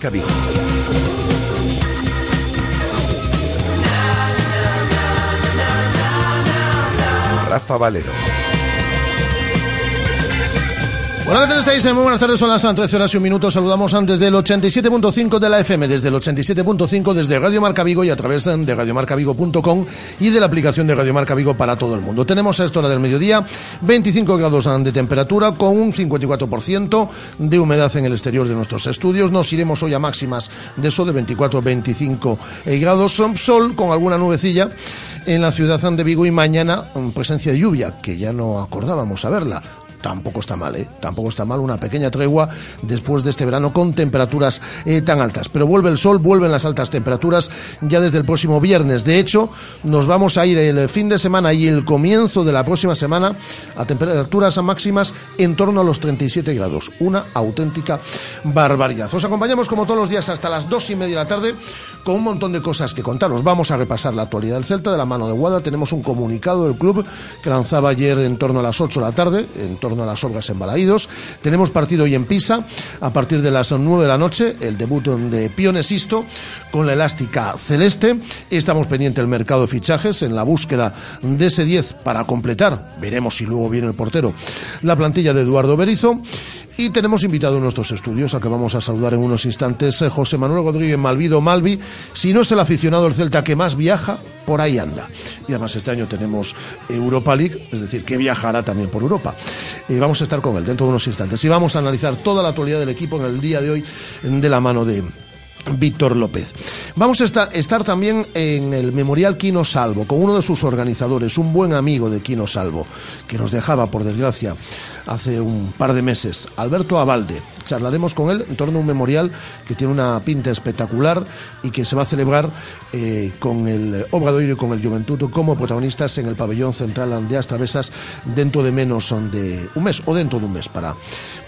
Marca Vigo. Rafa Valero. Hola, ¿qué tal? Muy buenas tardes, son las 13 horas y un minuto. Saludamos antes del 87.5 de la FM, desde el 87.5 desde Radio Marca Vigo y a través de radiomarcavigo.com y de la aplicación de Radio Marca Vigo para todo el mundo. Tenemos a esta hora del mediodía 25 grados de temperatura con un 54% de humedad en el exterior de nuestros estudios. Nos iremos hoy a máximas de sol de 24-25 grados. Sol con alguna nubecilla en la ciudad de Vigo y mañana presencia de lluvia, que ya no acordábamos a verla tampoco está mal, ¿eh? Tampoco está mal una pequeña tregua después de este verano con temperaturas eh, tan altas. Pero vuelve el sol, vuelven las altas temperaturas ya desde el próximo viernes. De hecho, nos vamos a ir el fin de semana y el comienzo de la próxima semana a temperaturas máximas en torno a los 37 grados. Una auténtica barbaridad. Os acompañamos como todos los días hasta las dos y media de la tarde con un montón de cosas que contaros. Vamos a repasar la actualidad del Celta de la mano de Guada. Tenemos un comunicado del club que lanzaba ayer en torno a las 8 de la tarde, en torno a las obras en Balaídos. Tenemos partido hoy en Pisa a partir de las 9 de la noche, el debut de Pionesisto con la elástica celeste. Estamos pendiente del mercado de fichajes en la búsqueda de ese 10 para completar, veremos si luego viene el portero, la plantilla de Eduardo Berizo. Y tenemos invitado en nuestros estudios a que vamos a saludar en unos instantes eh, José Manuel Rodríguez Malvido Malvi. Si no es el aficionado del Celta que más viaja, por ahí anda. Y además este año tenemos Europa League, es decir, que viajará también por Europa. Y vamos a estar con él dentro de unos instantes. Y vamos a analizar toda la actualidad del equipo en el día de hoy de la mano de Víctor López. Vamos a estar, también en el Memorial Quino Salvo, con uno de sus organizadores, un buen amigo de Quino Salvo, que nos dejaba, por desgracia, hace un par de meses, Alberto Abalde. Charlaremos con él en torno a un memorial que tiene una pinta espectacular y que se va a celebrar eh, con el Obradoiro y con el Juventud como protagonistas en el pabellón central de Astravesas dentro de menos de un mes o dentro de un mes para,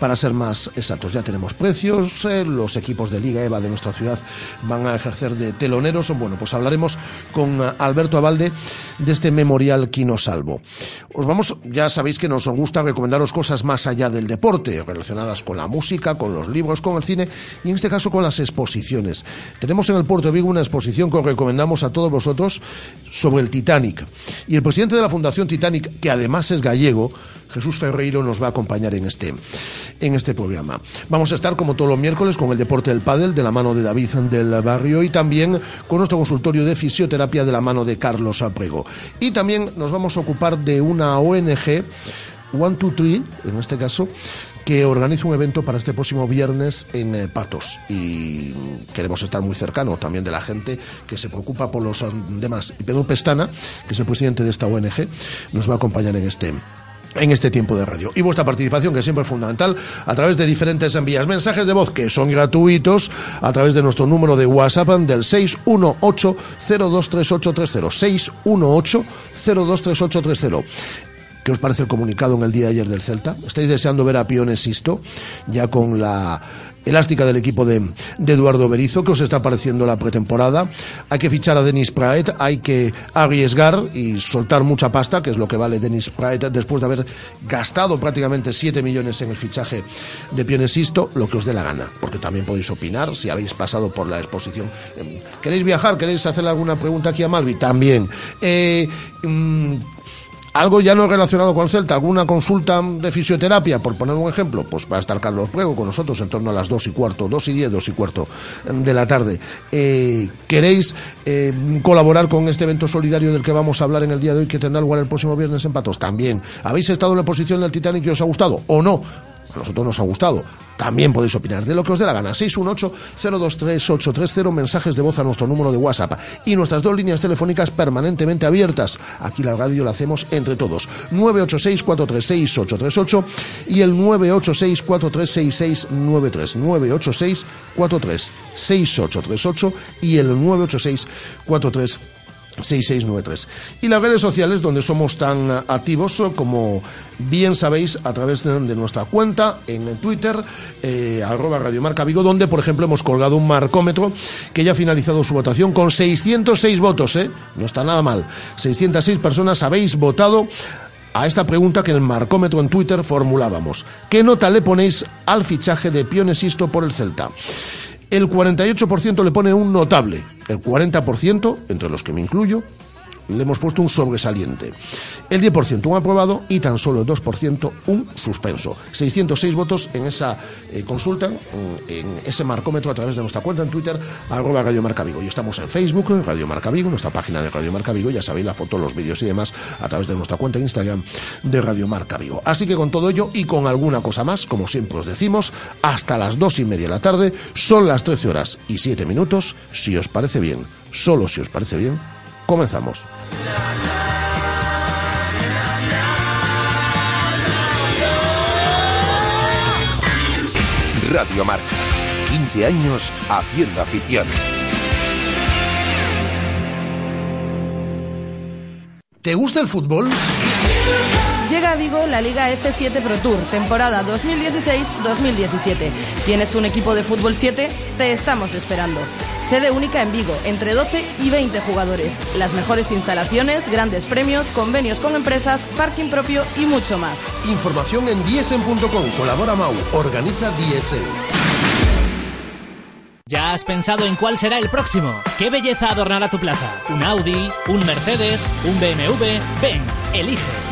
para ser más exactos. Ya tenemos precios, eh, los equipos de Liga EVA de nuestra ciudad van a ejercer de teloneros. Bueno, pues hablaremos con Alberto Abalde de este memorial Quino Salvo. Os vamos, ya sabéis que nos gusta recomendaros cosas más allá del deporte, relacionadas con la música, con los libros, con el cine y en este caso con las exposiciones. Tenemos en el Puerto Vigo una exposición que os recomendamos a todos vosotros sobre el Titanic. Y el presidente de la Fundación Titanic, que además es gallego, Jesús Ferreiro nos va a acompañar en este, en este programa. Vamos a estar como todos los miércoles con el deporte del pádel de la mano de David del Barrio y también con nuestro consultorio de fisioterapia de la mano de Carlos Aprego. Y también nos vamos a ocupar de una ONG One Two Three, en este caso, que organiza un evento para este próximo viernes en eh, Patos y queremos estar muy cercano también de la gente que se preocupa por los demás. Y Pedro Pestana, que es el presidente de esta ONG, nos va a acompañar en este en este tiempo de radio. Y vuestra participación, que siempre es fundamental, a través de diferentes envías. Mensajes de voz que son gratuitos a través de nuestro número de WhatsApp del 618-023830. 618-023830. ¿Qué os parece el comunicado en el día de ayer del Celta? ¿Estáis deseando ver a Piones Sisto ya con la elástica del equipo de, Eduardo Berizo, que os está pareciendo la pretemporada. Hay que fichar a Denis Praet, hay que arriesgar y soltar mucha pasta, que es lo que vale Denis Praet, después de haber gastado prácticamente 7 millones en el fichaje de Pionesisto, lo que os dé la gana, porque también podéis opinar si habéis pasado por la exposición. Em, ¿Queréis viajar? ¿Queréis hacerle alguna pregunta aquí a Malvi? También. Eh, mm, algo ya no relacionado con Celta, alguna consulta de fisioterapia, por poner un ejemplo, pues va a estar Carlos Pruego con nosotros en torno a las dos y cuarto, dos y diez, dos y cuarto de la tarde. Eh, ¿Queréis eh, colaborar con este evento solidario del que vamos a hablar en el día de hoy, que tendrá lugar el próximo viernes en Patos? También. ¿Habéis estado en la posición del Titanic y os ha gustado o no? A nosotros nos ha gustado. También podéis opinar de lo que os dé la gana. 618-023-830, mensajes de voz a nuestro número de WhatsApp. Y nuestras dos líneas telefónicas permanentemente abiertas. Aquí la radio la hacemos entre todos. 986-436-838 y el 986-436693. 986-436838 y el 986 43 6693. Y las redes sociales donde somos tan activos como bien sabéis a través de, nuestra cuenta en Twitter, eh, arroba Radio Marca Vigo, donde por ejemplo hemos colgado un marcómetro que ya ha finalizado su votación con 606 votos, ¿eh? No está nada mal. 606 personas habéis votado a esta pregunta que el marcómetro en Twitter formulábamos. ¿Qué nota le ponéis al fichaje de Pionesisto por el Celta? El 48% le pone un notable. El 40%, entre los que me incluyo, le hemos puesto un sobresaliente. El 10% un aprobado y tan solo el 2% un suspenso. 606 votos en esa eh, consulta, en, ese marcómetro a través de nuestra cuenta en Twitter, arroba Radio Marca Vigo. Y estamos en Facebook, Radio Marca Vigo, nuestra página de Radio Marca Vigo, ya sabéis la foto, los vídeos y demás a través de nuestra cuenta en Instagram de Radio Marca Vigo. Así que con todo ello y con alguna cosa más, como siempre os decimos, hasta las dos y media de la tarde, son las 13 horas y 7 minutos, si os parece bien, solo si os parece bien, comenzamos. Radio Marca. 15 años haciendo afición. ¿Te gusta el fútbol? Llega a Vigo la Liga F7 Pro Tour, temporada 2016-2017. ¿Tienes un equipo de fútbol 7? Te estamos esperando. Sede única en Vigo, entre 12 y 20 jugadores. Las mejores instalaciones, grandes premios, convenios con empresas, parking propio y mucho más. Información en diesen.com. Colabora Mau. Organiza Diesen. ¿Ya has pensado en cuál será el próximo? ¿Qué belleza adornará tu plaza? ¿Un Audi? ¿Un Mercedes? ¿Un BMW? Ven, elige.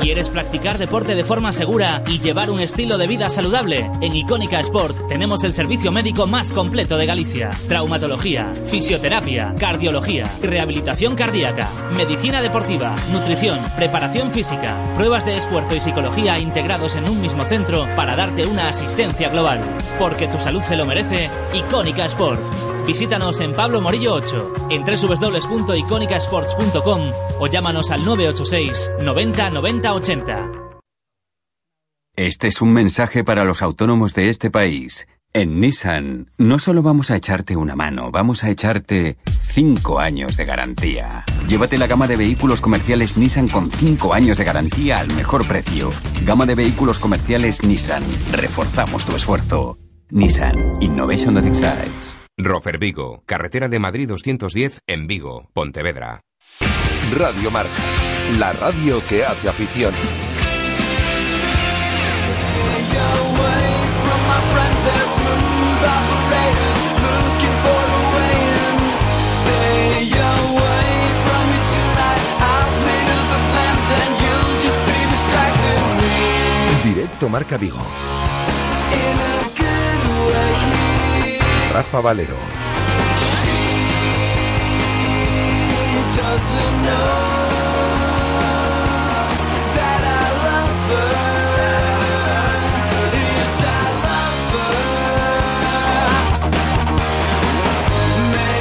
¿Quieres practicar deporte de forma segura y llevar un estilo de vida saludable? En Icónica Sport tenemos el servicio médico más completo de Galicia. Traumatología, fisioterapia, cardiología, rehabilitación cardíaca, medicina deportiva, nutrición, preparación física, pruebas de esfuerzo y psicología integrados en un mismo centro para darte una asistencia global. Porque tu salud se lo merece, Icónica Sport. Visítanos en Pablo Morillo 8, en www.iconicasports.com o llámanos al 986 90 90 80. Este es un mensaje para los autónomos de este país. En Nissan, no solo vamos a echarte una mano, vamos a echarte 5 años de garantía. Llévate la gama de vehículos comerciales Nissan con 5 años de garantía al mejor precio. Gama de vehículos comerciales Nissan. Reforzamos tu esfuerzo. Nissan Innovation that excites. Rofer Vigo, carretera de Madrid 210 en Vigo, Pontevedra. Radio Marca, la radio que hace afición. Directo Marca Vigo. Rafa Valero.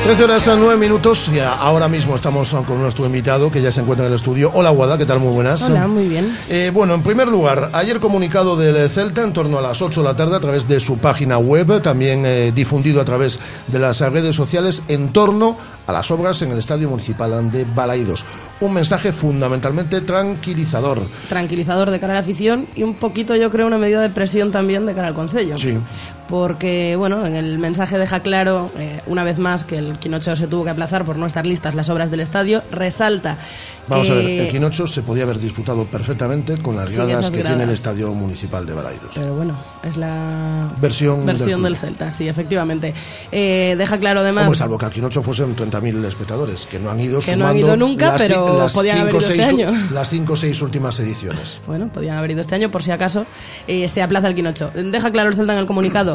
Trece horas a nueve minutos y ahora mismo estamos con nuestro invitado que ya se encuentra en el estudio. Hola Guada, ¿qué tal? Muy buenas. Hola, muy bien. Eh, bueno, en primer lugar, ayer comunicado del Celta en torno a las 8 de la tarde a través de su página web, también eh, difundido a través de las redes sociales en torno a las obras en el Estadio Municipal de Balaidos. Un mensaje fundamentalmente tranquilizador. Tranquilizador de cara a la afición y un poquito, yo creo, una medida de presión también de cara al Concello. Sí. Porque, bueno, en el mensaje deja claro, eh, una vez más, que el Quinocho se tuvo que aplazar por no estar listas las obras del estadio. Resalta Vamos que... a ver, el Quinocho se podía haber disputado perfectamente con las Sí, gradas que tiene el. Estadio Municipal de Balaidos. Pero bueno, es la Versión, versión del. Celta, sí, efectivamente. Eh, deja claro además... Salvo que al Quinocho fuesen 30.000 espectadores, que no han ido Que no han ido nunca, las pero las podían haber cinco, ido este año. Las 5 o 6 últimas ediciones. Bueno, podían haber ido este año por si acaso eh, se aplaza el Quinocho. Deja claro el Celta en el comunicado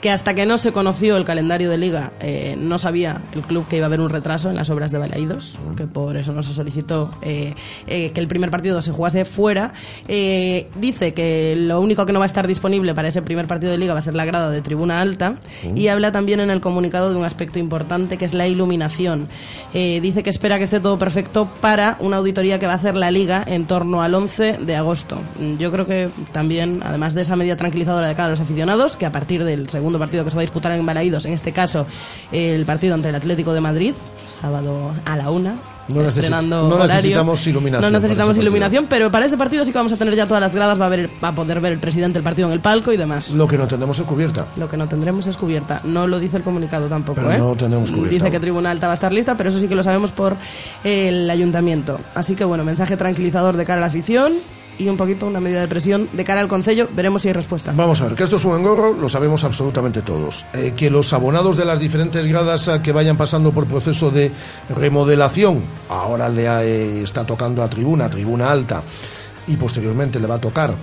que hasta que no se conoció el calendario de liga eh, no sabía el club que iba a haber un retraso en las obras de Balaídos, que por eso no se solicitó eh, eh, que el primer partido se jugase fuera. Eh, dice que lo único que no va a estar disponible para ese primer partido de liga va a ser la grada de tribuna alta y habla también en el comunicado de un aspecto importante que es la iluminación. Eh, dice que espera que esté todo perfecto para una auditoría que va a hacer la liga en torno al 11 de agosto. Mm, Yo creo que también, además de esa medida tranquilizadora de cara a los aficionados, que a partir del segundo partido que se va a disputar en Balaídos, en este caso el partido ante el Atlético de Madrid, sábado a la una, No, necesi- no necesitamos iluminación. No necesitamos iluminación, pero para ese partido sí que vamos a tener ya todas las gradas, va a, ver, va a poder ver el presidente del partido en el palco y demás. Lo que no tenemos es cubierta. Lo que no tendremos es cubierta. No lo dice el comunicado tampoco, Pero ¿eh? no tenemos cubierta. Dice que Tribuna Alta va a estar lista, pero eso sí que lo sabemos por el ayuntamiento. Así que bueno, mensaje tranquilizador de cara a la afición y un poquito una medida de presión de cara al concello. Veremos si hay respuesta. Vamos a ver, que esto es un engorro, lo sabemos absolutamente todos. Eh, que los abonados de las diferentes gradas eh, que vayan pasando por proceso de remodelación, ahora le eh, está tocando a tribuna, tribuna alta, y posteriormente le va a tocar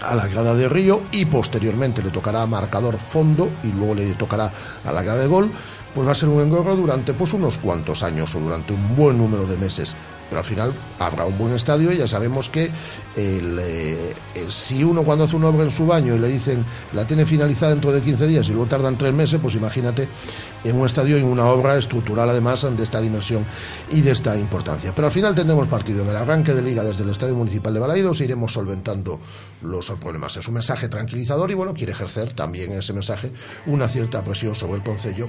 a la grada de Río y posteriormente le tocará marcador fondo y luego le tocará a la grada de gol, pues va a ser un engorro durante pues unos cuantos años o durante un buen número de meses. Pero al final habrá un buen estadio y ya sabemos que eh, si uno cuando hace una obra en su baño y le dicen la tiene finalizada dentro de 15 días y luego tardan tres meses, pues imagínate en un estadio y una obra estructural además de esta dimensión y de esta importancia. Pero al final tendremos partido en el arranque de liga desde el Estadio Municipal de Balaidos e iremos solventando los problemas. Es un mensaje tranquilizador y bueno, quiere ejercer también ese mensaje una cierta presión sobre el Concello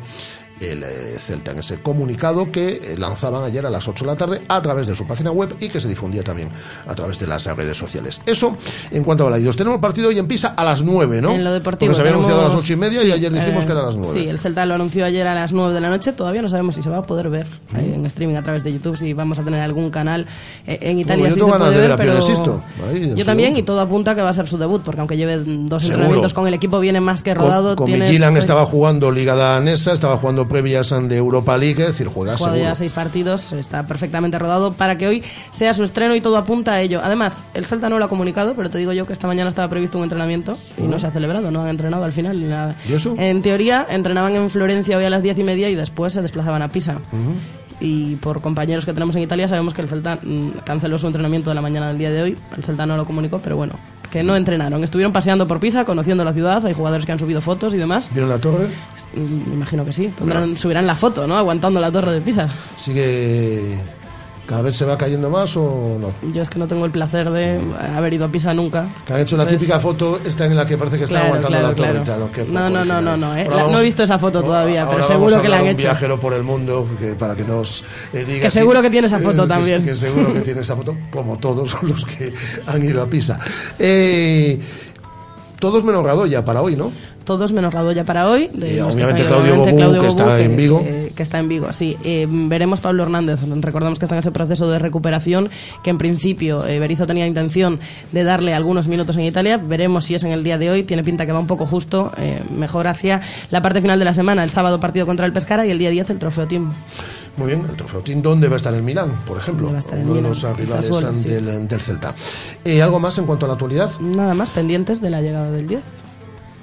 el eh, Celta en ese comunicado que eh, lanzaban ayer a las 8 de la tarde a través de su página web y que se difundía también a través de las redes sociales. Eso en cuanto a Balaidos. Tenemos partido hoy en Pisa a las 9, ¿no? En lo deportivo. Porque se había anunciado a las tenemos- 8 y media y sí, ayer dijimos eh, que era a las 9. Sí, el Celta lo anunció ayer a las 9 de la noche. Todavía no sabemos si se va a poder ver ahí en streaming a través de YouTube, si vamos a tener algún canal. Eh, en Italia yo sí se ganas puede de ver a pero. Ahí, yo también, debut. y todo apunta que va a ser su debut, porque aunque lleve dos Seguro. entrenamientos con el equipo, viene más que Con- rodado. Con, tiene Midtjylland seis- estaba jugando Liga Danesa, estaba jugando previas de Europa League, es decir, juega ya seis partidos, está perfectamente rodado para que hoy sea su estreno y todo apunta a ello. Además, el Celta no lo ha comunicado, pero te digo yo que esta mañana estaba previsto un entrenamiento y no se ha celebrado, no han entrenado al final ni nada. ¿Y eso? En teoría, entrenaban en Florencia hoy a las diez y media y después se desplazaban a Pisa. Y por compañeros que tenemos en Italia sabemos que el Celta mm, canceló su entrenamiento de la mañana del día de hoy. El Celta no lo comunicó, pero bueno, que no entrenaron. Estuvieron paseando por Pisa, conociendo la ciudad, hay jugadores que han subido fotos y demás. ¿Vieron la torre? Mm, Me imagino que sí. Tendrán- subirán la foto, ¿no? Aguantando la torre de Pisa. ¿Sigue cada vez se va cayendo más o no? Yo es que no tengo el placer de haber ido a Pisa nunca. Que han hecho la Entonces, típica foto esta en la que parece que está Claro, aguantando claro, la torre claro. ¿no? No, no, no, no, no, eh. No he visto esa foto todavía, ahora pero seguro que la han un hecho. viajero por el mundo que, para que nos eh, diga Que si- seguro que tiene esa foto que- también. Que, seguro que tiene esa foto, como todos los que han ido a Pisa. Eh, todos menos Radoya para hoy, ¿no? Todos menos Radoya para hoy. de que obviamente están- Claudio Bobú, que está en Vigo. Que, que está en Vigo, sí. Eh, veremos Pablo Hernández. Recordamos que está en ese proceso de recuperación, que en principio eh, Berizzo tenía intención de darle algunos minutos en Italia. Veremos si es en el día de hoy. Tiene pinta que va un poco justo, eh, mejor hacia la parte final de la semana. El sábado partido contra el Pescara y el día 10 el trofeo Team. Muy bien, el trofeo Team, ¿dónde va a estar el Milán, por ejemplo? ¿Dónde va a estar el Uno de Milan? los rivales Sassuolo, sí. del, del Celta. Eh, ¿Algo más en cuanto a la actualidad? Nada más pendientes de la llegada del 10.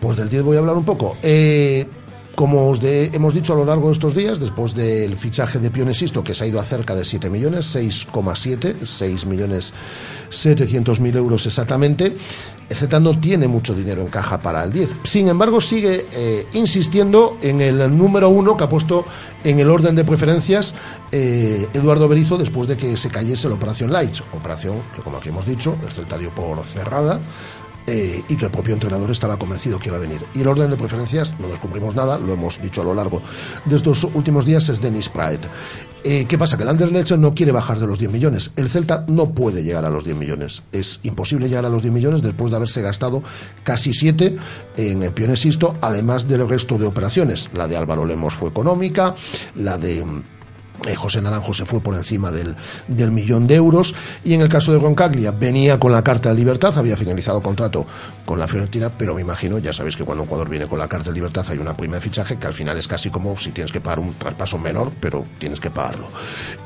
Pues del 10 voy a hablar un poco. Eh, como os hemos dicho a lo largo de estos días, después del fichaje de Pionesisto, que se ha ido a cerca de 7 millones, 6,7, 6 millones 700 mil euros exactamente, el Celta no tiene mucho dinero en caja para el 10. Sin embargo, sigue eh, insistiendo en el número uno que ha puesto en el orden de preferencias eh, Eduardo Berizo después de que se cayese la Operación Lights. Operación que, como aquí hemos dicho, el Celta dio por cerrada eh, y que el propio entrenador estaba convencido que iba a venir. Y el orden de preferencias, no descubrimos nada, lo hemos dicho a lo largo de estos últimos días, es Dennis Praet. Eh, ¿Qué pasa? Que el Anderlecht no quiere bajar de los 10 millones. El Celta no puede llegar a los 10 millones. Es imposible llegar a los 10 millones después de haberse gastado casi 7 en el Pionesisto, además del resto de operaciones. La de Álvaro Lemos fue económica, la de... Eh, José Naranjo se fue por encima del, millón de euros y en el caso de Roncaglia venía con la carta de libertad, había finalizado contrato con la Fiorentina, pero me imagino, ya sabéis que cuando un jugador viene con la carta de libertad hay una prima de fichaje que al final es casi como si tienes que pagar un traspaso menor, pero tienes que pagarlo.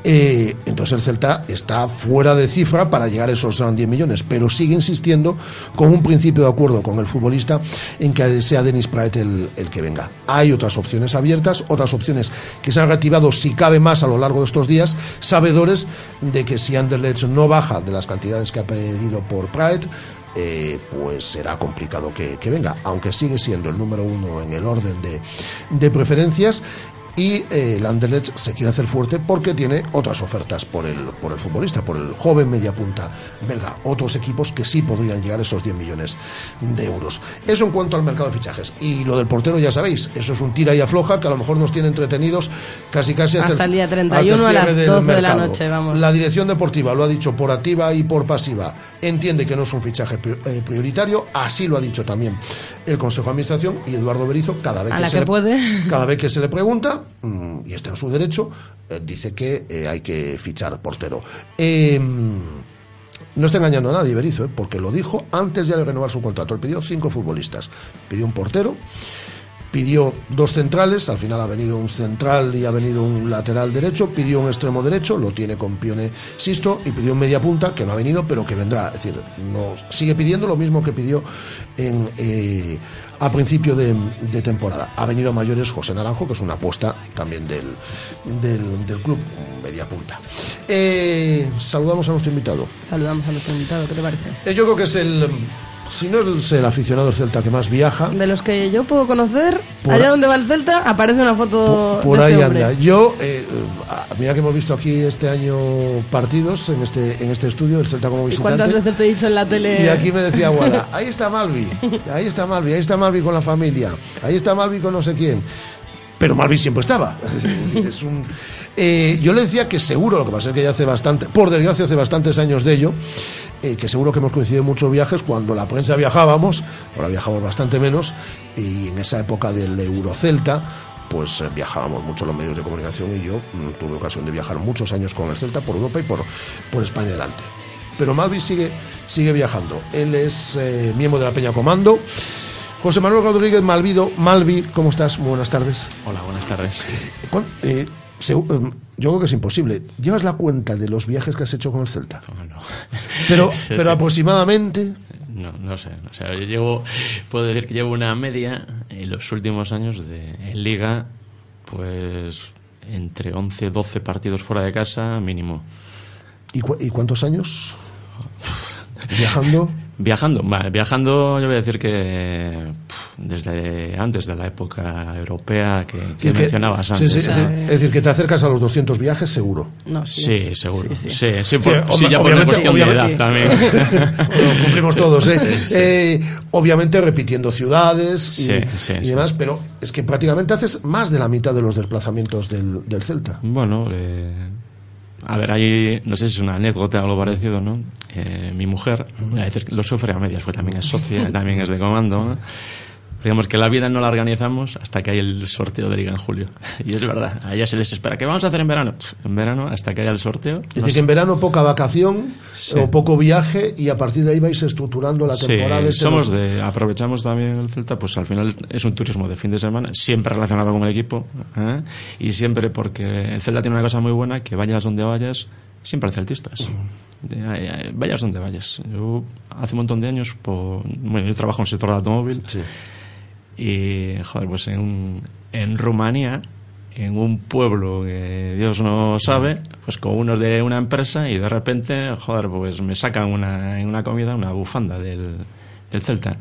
Eh, entonces el Celta está fuera de cifra para llegar a esos 10 millones, pero sigue insistiendo con un principio de acuerdo con el futbolista en que sea Denis Praet el, el que venga. Hay otras opciones abiertas, otras opciones que se han reactivado si cabe más a lo largo de estos días, sabedores de que si Anderlecht no baja de las cantidades que ha pedido por Praet, eh, pues será complicado que, venga, aunque sigue siendo el número uno en el orden de, de preferencias. Y eh, el Anderlecht se quiere hacer fuerte porque tiene otras ofertas por el, por el futbolista, por el joven mediapunta belga. Otros equipos que sí podrían llegar a esos 10 millones de euros. Eso en cuanto al mercado de fichajes. Y lo del portero ya sabéis, eso es un tira y afloja que a lo mejor nos tiene entretenidos casi casi hasta, Hasta el día 31 a las cierre del 12 de la noche, vamos. La dirección deportiva lo ha dicho por activa y por pasiva. Entiende que no es un fichaje eh, prioritario, así lo ha dicho también el Consejo de Administración y Eduardo Berizo cada vez A que, la se que le, puede. cada vez que se le pregunta mm, y está en su derecho eh, dice que eh, hay que fichar portero. Eh, no está engañando a nadie Berizo, ¿eh? porque lo dijo antes ya de renovar su contrato. Él pidió cinco futbolistas, pidió un portero, pidió dos centrales, al final ha venido un central y ha venido un lateral derecho, pidió un extremo derecho, lo tiene con Pione Sisto, y pidió un media punta, que no ha venido, pero que vendrá. Es decir, no, sigue pidiendo lo mismo que pidió en, a principio de, de temporada. Ha venido a mayores José Naranjo, que es una apuesta también del, del, del club, media punta. Eh, saludamos a nuestro invitado. Saludamos a nuestro invitado, ¿qué te parece? Eh, yo creo que es el, si no es el aficionado del Celta que más viaja, De los que yo puedo conocer, Por- allá donde va el Celta, aparece una foto Por, por de ahí este hombre. anda. Yo, eh, mira que hemos visto aquí este año partidos en este en este estudio del Celta como ¿Y visitante. cuántas veces te he dicho en la tele? Y aquí me decía Guada, ahí está Malvi, ahí está Malvi, ahí está Malvi con la familia, ahí está Malvi con no sé quién. Pero Malvi siempre estaba. Es decir, es un- Eh, yo le decía que seguro, lo que pasa es que ya hace bastante, por desgracia hace bastantes años de ello, eh, que seguro que hemos coincidido en muchos viajes cuando la prensa viajábamos, ahora viajamos bastante menos, y en esa época del Eurocelta, pues eh, viajábamos mucho los medios de comunicación y yo mm, tuve ocasión de viajar muchos años con el Celta por Europa y por, por España adelante. Pero Malvi sigue, sigue viajando. Él es eh, miembro de la Peña Comando. José Manuel Rodríguez Malvido, Malvi, ¿cómo estás? Muy buenas tardes. Hola, buenas tardes. ¿Cuán- eh, eh, yo creo que es imposible. ¿Llevas la cuenta de los viajes que has hecho con el Celta? No, no. Pero, pero sí. aproximadamente. No, no sé. O sea, yo llevo, puedo decir que llevo una media en los últimos años de, en Liga, pues entre 11 12 partidos fuera de casa mínimo. ¿Y, cu- y cuántos años? Viajando. Viajando, vale, viajando yo voy a decir que desde antes de la época europea que, mencionabas sí, antes. sí, es, decir, es decir, que te acercas a los 200 viajes seguro. No, sí. Sí, seguro. Sí, Sí, sí. sí, por- Sí, sí, ob- ya por una obviamente- cuestión de edad también. Bueno, cumplimos todos, ¿eh? Eh, obviamente repitiendo ciudades y, Sí, sí, y sí. demás, pero es que prácticamente haces más de la mitad de los desplazamientos del, del Celta. Bueno, eh, a ver, hay, no sé si es una anécdota o algo parecido, ¿no? Eh, mi mujer, a veces lo sufre a medias, porque también es socia, también es de comando, ¿no? Digamos que la vida no la organizamos hasta que hay el sorteo de Liga en julio. Y es verdad, a ella se desespera. ¿Qué vamos a hacer en verano? En verano, hasta que haya el sorteo. Es decir, que en verano poca vacación Sí. o poco viaje y a partir de ahí vais estructurando la Sí, temporada. este somos los- de, aprovechamos también el Celta, pues al final es un turismo de fin de semana, siempre relacionado con el equipo, ¿eh? y siempre porque el Celta tiene una cosa muy buena, que vayas donde vayas, siempre hay celtistas. De- Vayas donde vayas. Yo hace un montón de años, por, bueno, yo trabajo en el sector del automóvil, Sí. Y joder, pues en, en Rumanía, en un pueblo que Dios no sabe, pues con unos de una empresa y de repente, joder, pues me sacan una, en una comida una bufanda del, del Celta.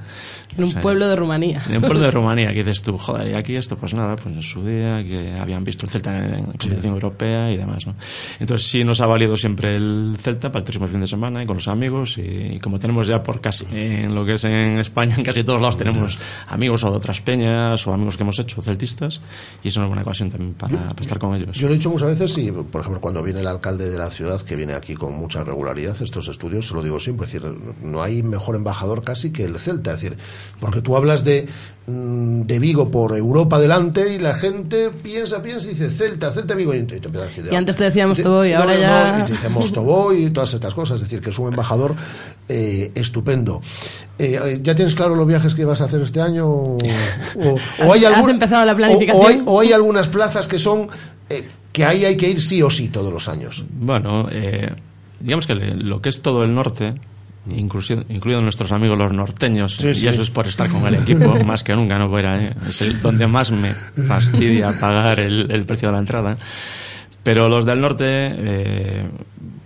En un O sea, pueblo de Rumanía. en un pueblo de Rumanía, que dices tú, joder, y aquí esto, pues nada, pues en su día, que habían visto el Celta en la competición europea y demás, ¿no? Entonces sí nos ha valido siempre el Celta para el turismo de fin de semana y con los amigos y, como tenemos ya por casi, en lo que es en España, en casi todos lados tenemos amigos o de otras peñas o amigos que hemos hecho celtistas y es una buena ocasión también para, para estar con ellos. Yo lo he dicho muchas veces y, por ejemplo, cuando viene el alcalde de la ciudad, que viene aquí con mucha regularidad, estos estudios, se lo digo siempre, es decir, no hay mejor embajador casi que el Celta, es decir, porque tú hablas de, mm, de Vigo por Europa delante y la gente piensa, piensa y dice Celta, Celta, Vigo, y te, a decir... Y antes te decía de- Mostovoy, no, ahora no, ya- y te dice Mostovoy y todas estas cosas, es decir, que es un embajador eh, estupendo. Eh, ¿Ya tienes claro los viajes que vas a hacer este año? ¿O, o- o hay ¿Has- empezado la planificación? o hay- o hay algunas plazas que son eh, que ahí hay que ir sí o sí todos los años. Bueno, eh, digamos que lo que es todo el norte, incluidos nuestros amigos los norteños, Sí, y sí. eso es por estar con el equipo más que nunca, no fuera, ¿eh? es el, donde más me fastidia pagar el, el precio de la entrada. Pero los del norte, eh,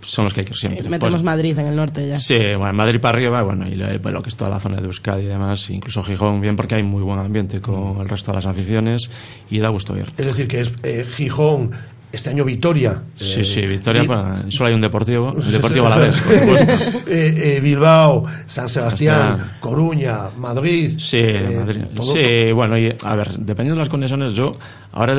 son los que hay que ir siempre. Eh, metemos Pues- Madrid en el norte ya. Sí, bueno, Madrid para arriba, bueno, y lo, lo que es toda la zona de Euskadi y demás, incluso Gijón, bien porque hay muy buen ambiente con el resto de las aficiones y da gusto ir. Es decir, que es eh, Gijón, este año Vitoria. Sí, eh, sí, Victoria, Bi- bueno, solo hay un deportivo, el Deportivo a la vez, por supuesto. Eh, eh, Bilbao, San Sebastián, Hasta- Coruña, Madrid. Sí, eh, Madrid. todo- Sí, bueno, y a ver, dependiendo de las conexiones, yo ahora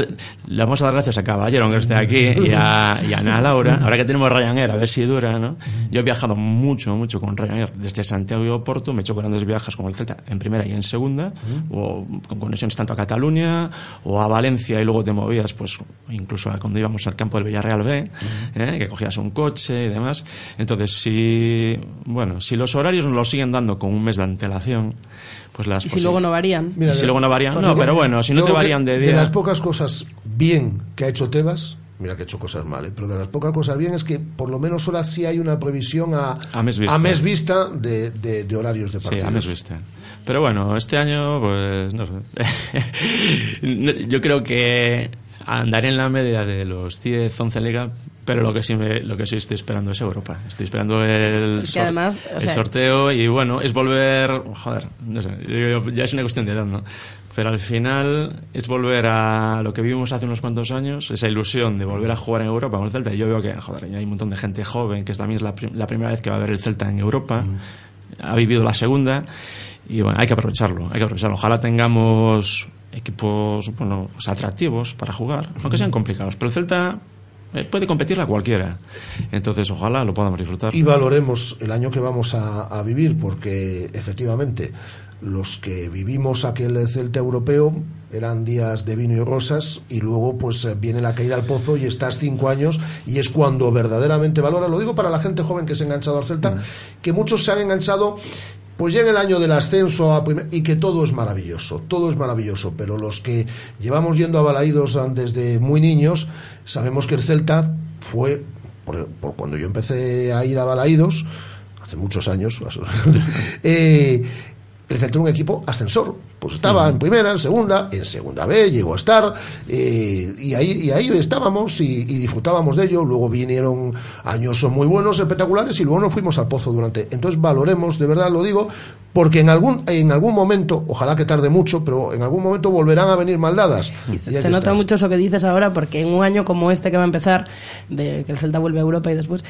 le vamos a dar gracias a Caballero, que esté aquí, y a, y a Ana Laura. Ahora que tenemos Ryanair, a ver si dura, ¿no? Yo he viajado mucho, mucho con Ryanair, desde Santiago y Oporto, me he hecho grandes viajes con el Celta en primera y en segunda, o con conexiones tanto a Cataluña o a Valencia, y luego te movías, pues, incluso a cuando íbamos al campo del Villarreal B, ¿eh? que cogías un coche y demás. Entonces, si, bueno, si los horarios nos los siguen dando con un mes de antelación, pues las Y si luego no varían. Mira, y si luego no varían, no, pero bueno, si no te varían de De día. las pocas cosas bien que ha hecho Tebas, mira que ha hecho cosas mal, ¿eh? pero de las pocas cosas bien es que por lo menos ahora sí hay una previsión a, A mes vista. vista de, de- de horarios de Sí, partidos. a mes vista. Pero bueno, este año, pues no sé. Yo creo que andaré en la media de los 10, 11 en liga, pero lo que sí me, lo que sí estoy esperando es Europa. Estoy esperando el, además, el sea- sorteo y bueno, es volver, joder, no sé, ya es una cuestión de edad, ¿no? Pero al final es volver a lo que vivimos hace unos cuantos años, esa ilusión de volver a jugar en Europa con el Celta. Y yo veo que, joder, ya hay un montón de gente joven, que también es la, prim- la primera vez que va a ver el Celta en Europa. Ha vivido la segunda. Y bueno, hay que aprovecharlo, hay que aprovecharlo. Ojalá tengamos equipos bueno, pues atractivos para jugar, aunque sean complicados. Pero el Celta eh, puede competirla cualquiera. Entonces, ojalá lo podamos disfrutar. y valoremos el año que vamos a, a vivir, porque efectivamente los que vivimos aquel Celta europeo eran días de vino y rosas y luego pues viene la caída al pozo y estás cinco años y es cuando verdaderamente valora, lo digo para la gente joven que se ha enganchado al Celta, que muchos se han enganchado pues llega el año del ascenso a y que todo es maravilloso, todo es maravilloso, pero los que llevamos yendo a Balaídos ah, desde muy niños, sabemos que el Celta fue, por, por cuando yo empecé a ir a Balaídos, hace muchos años, eh, el Celta era un equipo ascensor, pues estaba en primera, en segunda, en segunda B, llegó a estar, eh, y, ahí, y ahí estábamos y, y disfrutábamos de ello. Luego vinieron años muy buenos, espectaculares, y luego nos fuimos al pozo durante. Entonces valoremos, de verdad lo digo, porque en algún, en algún momento, ojalá que tarde mucho, pero en algún momento volverán a venir maldadas. Y Se nota mucho eso que dices ahora, porque en un año como este que va a empezar, de que el Celta vuelve a Europa y después,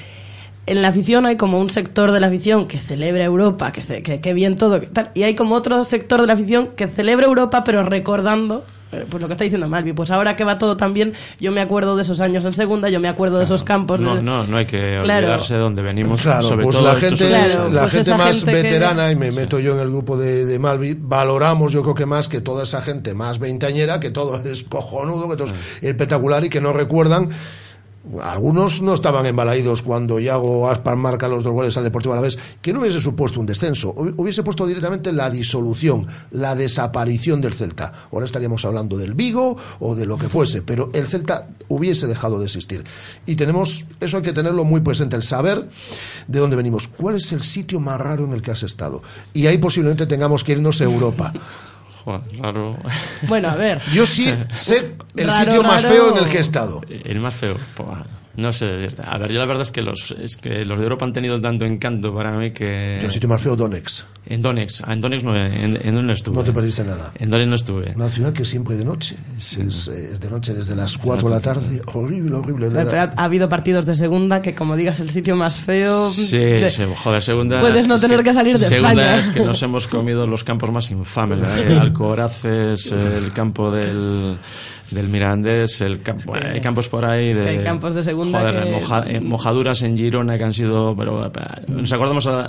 en la afición hay como un sector de la afición que celebra Europa, que, ce- que, que bien todo, que tal, y hay como otro sector de la afición que celebra Europa, pero recordando. eh, Pues lo que está diciendo Malvi, pues ahora que va todo tan bien, yo me acuerdo de esos años en segunda, yo me acuerdo de esos campos. No, de- no, no hay que Claro. olvidarse de dónde venimos. Claro, sobre pues todo la gente, Claro, la pues gente más gente que- veterana, y me meto yo en el grupo de, de Malvi, valoramos yo creo que más que toda esa gente más veinteañera, que todo es cojonudo, que todo es espectacular y que no recuerdan. Algunos no estaban embalaídos cuando Iago Aspar marca los dos goles al Deportivo Alavés, que no hubiese supuesto un descenso, hubi- hubiese puesto directamente la disolución, la desaparición del Celta. Ahora estaríamos hablando del Vigo o de lo que fuese, pero el Celta hubiese dejado de existir. Y tenemos, eso hay que tenerlo muy presente, el saber de dónde venimos, cuál es el sitio más raro en el que has estado. Y ahí posiblemente tengamos que irnos a Europa. Joder, raro. Bueno, a ver. Yo sí sé el Raro, sitio más raro. feo en el que he estado. El más feo. Buah, No sé. A ver, yo la verdad es que los, es que los de Europa han tenido tanto encanto para mí que. El sitio más feo, Donex. En ah, en Donetsk no, en, en Donetsk no estuve. No te perdiste nada. En Donetsk no estuve. Una ciudad que siempre de noche. Es, es de noche desde las 4 de la tarde. Horrible, horrible. Pero, pero ha, ha habido partidos de segunda que, como digas, el sitio más feo. Sí, de- sí, joder, segunda. Puedes no es tener que salir de segunda España. es que nos hemos comido los campos más infames. ¿eh? Alcoraces, el campo del, del Mirandés, el campo, hay campos por ahí de. que hay campos de segunda Joder, que- moja- eh, mojaduras en Girona que han sido. Pero eh, nos acordamos. a-